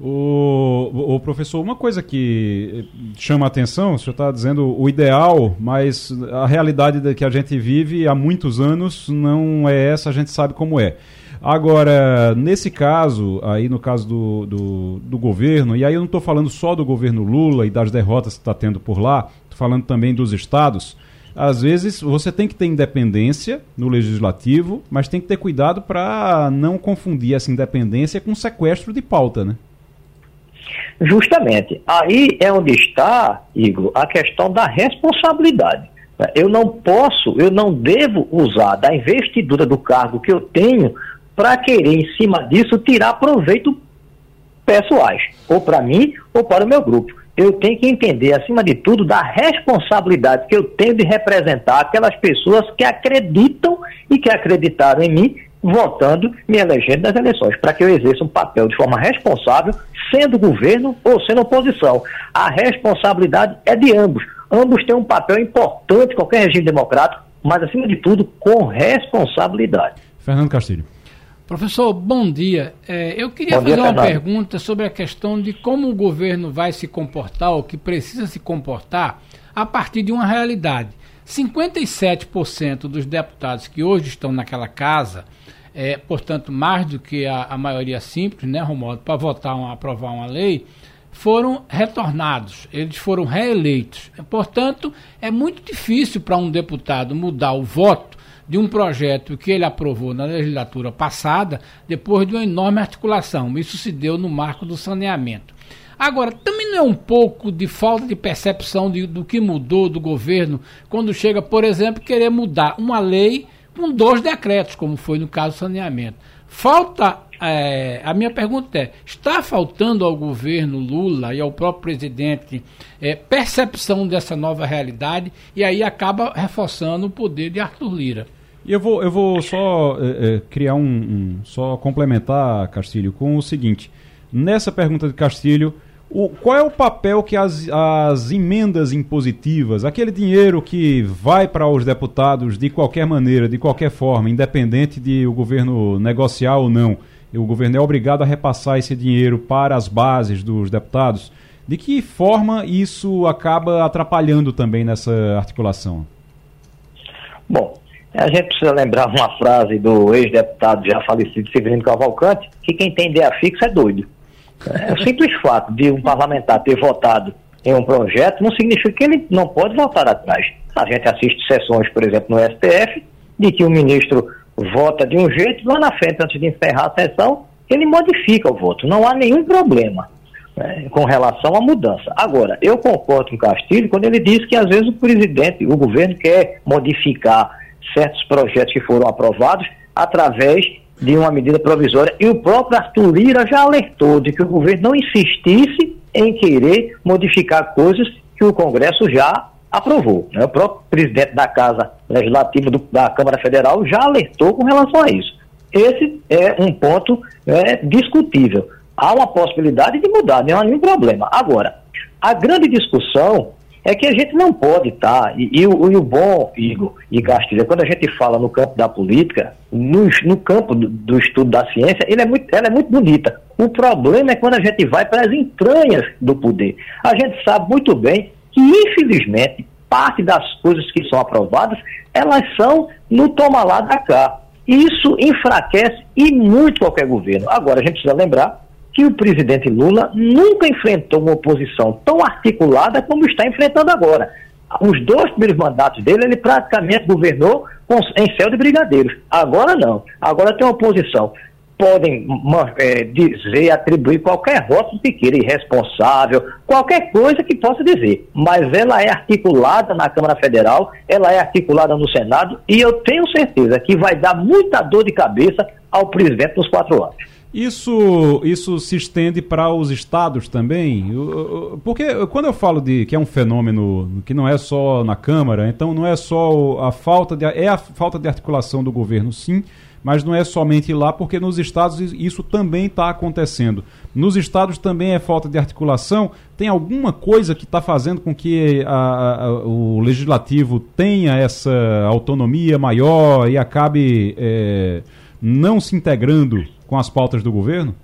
O, o, professor, uma coisa que chama a atenção, o senhor está dizendo o ideal, mas a realidade que a gente vive há muitos anos não é essa, a gente sabe como é. Agora, nesse caso, aí no caso do, do, do governo, e aí eu não estou falando só do governo Lula e das derrotas que está tendo por lá, estou falando também dos estados. Às vezes você tem que ter independência no legislativo, mas tem que ter cuidado para não confundir essa independência com sequestro de pauta, né? Justamente. Aí é onde está, Igor, a questão da responsabilidade. Eu não posso, eu não devo usar da investidura do cargo que eu tenho para querer, em cima disso, tirar proveito pessoais, ou para mim ou para o meu grupo. Eu tenho que entender, acima de tudo, da responsabilidade que eu tenho de representar aquelas pessoas que acreditam e que acreditaram em mim votando, me elegendo nas eleições, para que eu exerça um papel de forma responsável, sendo governo ou sendo oposição. A responsabilidade é de ambos. Ambos têm um papel importante em qualquer regime democrático, mas, acima de tudo, com responsabilidade. Fernando Castilho. Professor, bom dia. É, eu queria bom fazer dia, uma Fernando. pergunta sobre a questão de como o governo vai se comportar, ou que precisa se comportar, a partir de uma realidade. 57% dos deputados que hoje estão naquela casa é, portanto, mais do que a, a maioria simples, né, Romualdo, para votar, uma, aprovar uma lei, foram retornados, eles foram reeleitos. Portanto, é muito difícil para um deputado mudar o voto de um projeto que ele aprovou na legislatura passada, depois de uma enorme articulação. Isso se deu no marco do saneamento. Agora, também não é um pouco de falta de percepção de, do que mudou do governo quando chega, por exemplo, querer mudar uma lei com dois decretos, como foi no caso do saneamento. Falta, é, a minha pergunta é: está faltando ao governo Lula e ao próprio presidente é, percepção dessa nova realidade e aí acaba reforçando o poder de Arthur Lira? E eu vou, eu vou só é, é criar um, um, só complementar, Castilho, com o seguinte: nessa pergunta de Castilho o, qual é o papel que as, as emendas impositivas, aquele dinheiro que vai para os deputados de qualquer maneira, de qualquer forma, independente de o governo negociar ou não, o governo é obrigado a repassar esse dinheiro para as bases dos deputados, de que forma isso acaba atrapalhando também nessa articulação? Bom, a gente precisa lembrar uma frase do ex-deputado já falecido Severino Cavalcante, que quem tem ideia fixa é doido. É, o simples fato de um parlamentar ter votado em um projeto não significa que ele não pode voltar atrás. A gente assiste sessões, por exemplo, no STF, de que o ministro vota de um jeito, lá na frente, antes de encerrar a sessão, ele modifica o voto. Não há nenhum problema né, com relação à mudança. Agora, eu concordo com o Castilho quando ele diz que às vezes o presidente, o governo quer modificar certos projetos que foram aprovados através de uma medida provisória e o próprio Arthur Lira já alertou de que o governo não insistisse em querer modificar coisas que o Congresso já aprovou. Né? O próprio presidente da Casa Legislativa do, da Câmara Federal já alertou com relação a isso. Esse é um ponto é, discutível. Há uma possibilidade de mudar, não há nenhum problema. Agora, a grande discussão é que a gente não pode estar, tá, e, e, o, e, o, bom, Igor e Castilho, quando a gente fala no campo da política, no, no campo do, do, estudo da ciência, ele é muito, ela é muito bonita. O problema é quando a gente vai para as entranhas do poder. A gente sabe muito bem que, infelizmente, parte das coisas que são aprovadas, elas são no toma lá da cá. Isso enfraquece e muito qualquer governo. Agora, a gente precisa lembrar que o presidente Lula nunca enfrentou uma oposição tão articulada como está enfrentando agora. Os dois primeiros mandatos dele, ele praticamente governou em céu de brigadeiros. Agora não. Agora tem uma oposição. Podem é, dizer, atribuir qualquer voto que queira, irresponsável, qualquer coisa que possa dizer. Mas ela é articulada na Câmara Federal, ela é articulada no Senado, e eu tenho certeza que vai dar muita dor de cabeça ao presidente nos quatro anos. Isso, isso se estende para os estados também? Porque quando eu falo de que é um fenômeno que não é só na Câmara, então não é só a falta de, é a falta de articulação do governo, sim, mas não é somente lá, porque nos estados isso também está acontecendo. Nos estados também é falta de articulação. Tem alguma coisa que está fazendo com que a, a, o legislativo tenha essa autonomia maior e acabe é, não se integrando com as pautas do governo?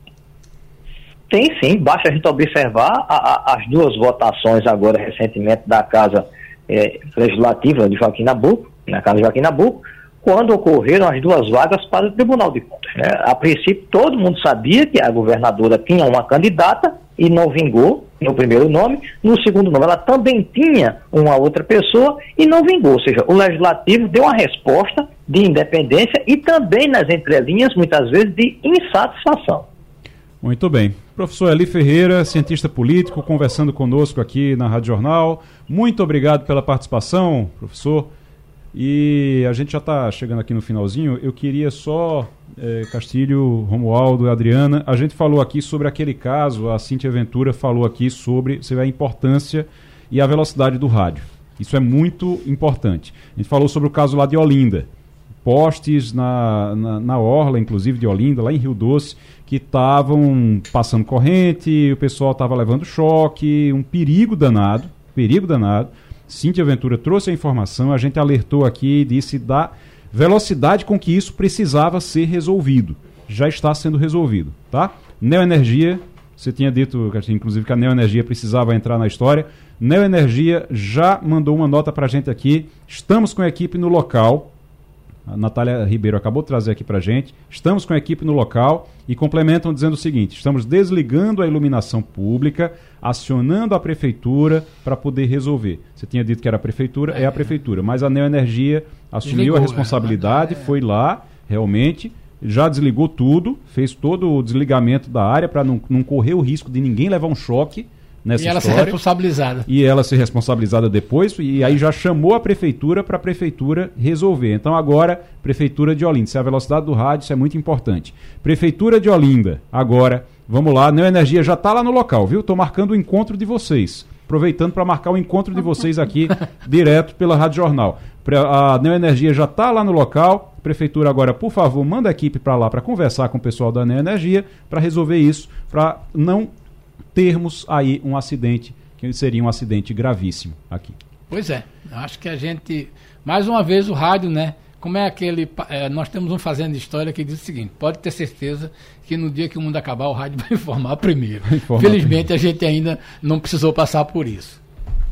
Tem sim, basta a gente observar a, a, as duas votações agora recentemente da Casa é, Legislativa de Joaquim Nabuco, na Casa de Joaquim Nabuco, quando ocorreram as duas vagas para o Tribunal de Contas. Né? A princípio, todo mundo sabia que a governadora tinha uma candidata e não vingou no primeiro nome. No segundo nome, ela também tinha uma outra pessoa e não vingou. Ou seja, o legislativo deu uma resposta de independência e também nas entrelinhas, muitas vezes, de insatisfação. Muito bem. Professor Eli Ferreira, cientista político, conversando conosco aqui na Rádio Jornal. Muito obrigado pela participação, professor. E a gente já está chegando aqui no finalzinho. Eu queria só, é, Castilho, Romualdo, Adriana, a gente falou aqui sobre aquele caso, a Cintia Ventura falou aqui sobre a importância e a velocidade do rádio. Isso é muito importante. A gente falou sobre o caso lá de Olinda. Postes na, na, na orla, inclusive de Olinda, lá em Rio Doce, que estavam passando corrente, o pessoal estava levando choque, um perigo danado, perigo danado. Cíntia Ventura trouxe a informação, a gente alertou aqui e disse da velocidade com que isso precisava ser resolvido. Já está sendo resolvido, tá? Neoenergia, você tinha dito, inclusive, que a Neoenergia precisava entrar na história. Neoenergia já mandou uma nota para a gente aqui. Estamos com a equipe no local. A Natália Ribeiro acabou de trazer aqui para a gente. Estamos com a equipe no local e complementam dizendo o seguinte: estamos desligando a iluminação pública, acionando a prefeitura para poder resolver. Você tinha dito que era a prefeitura, é, é a prefeitura, mas a Neoenergia assumiu Desligou, a né? responsabilidade, é. foi lá, realmente, já desligou tudo, fez todo o desligamento da área para não, não correr o risco de ninguém levar um choque nessa e ela história. ser responsabilizada. E ela ser responsabilizada depois, e aí já chamou a prefeitura para a prefeitura resolver. Então agora, prefeitura de Olinda, se é a velocidade do rádio, isso é muito importante. Prefeitura de Olinda, agora, vamos lá, Neo Energia já está lá no local, viu? Estou marcando o encontro de vocês. Aproveitando para marcar o encontro de vocês aqui, direto pela Rádio Jornal. A Neo Energia já está lá no local. Prefeitura agora, por favor, manda a equipe para lá para conversar com o pessoal da Neo Energia para resolver isso, para não termos aí um acidente, que seria um acidente gravíssimo aqui. Pois é, acho que a gente, mais uma vez o rádio, né? Como é aquele. É, nós temos um Fazendo História que diz o seguinte: pode ter certeza que no dia que o mundo acabar, o rádio vai informar primeiro. Informar Felizmente, primeiro. a gente ainda não precisou passar por isso.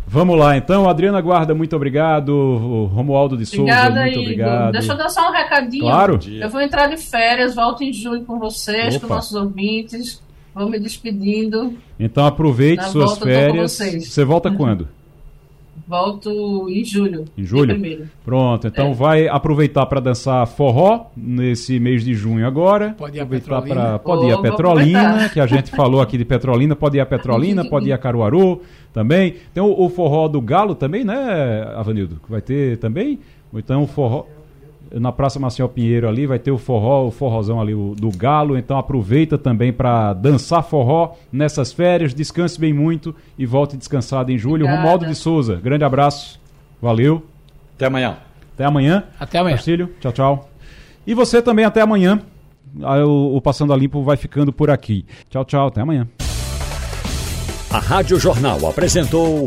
Vamos lá, então. Adriana Guarda, muito obrigado. O Romualdo de Souza, Obrigada, muito Igor. obrigado. Deixa eu dar só um recadinho. Claro. Eu vou entrar de férias, volto em julho com vocês, Opa. com nossos ouvintes. Vou me despedindo. Então aproveite suas férias. Você volta uhum. quando? Volto em julho. Em julho? Pronto, então é. vai aproveitar para dançar forró nesse mês de junho agora. Pode ir a Petrolina. Pra, pode ir a Petrolina, que a gente falou aqui de Petrolina. Pode ir a Petrolina, pode ir a Caruaru também. Tem o, o forró do Galo também, né, Avanildo? Vai ter também? Então o forró na Praça Marcial Pinheiro ali vai ter o forró, o forrozão ali o, do Galo, então aproveita também para dançar forró nessas férias, descanse bem muito e volte descansado em julho. Obrigada. Romualdo de Souza, grande abraço, valeu. Até amanhã. Até amanhã. Até amanhã. Castilho, tchau, tchau. E você também até amanhã. O, o Passando a Limpo vai ficando por aqui. Tchau, tchau, até amanhã. A Rádio Jornal apresentou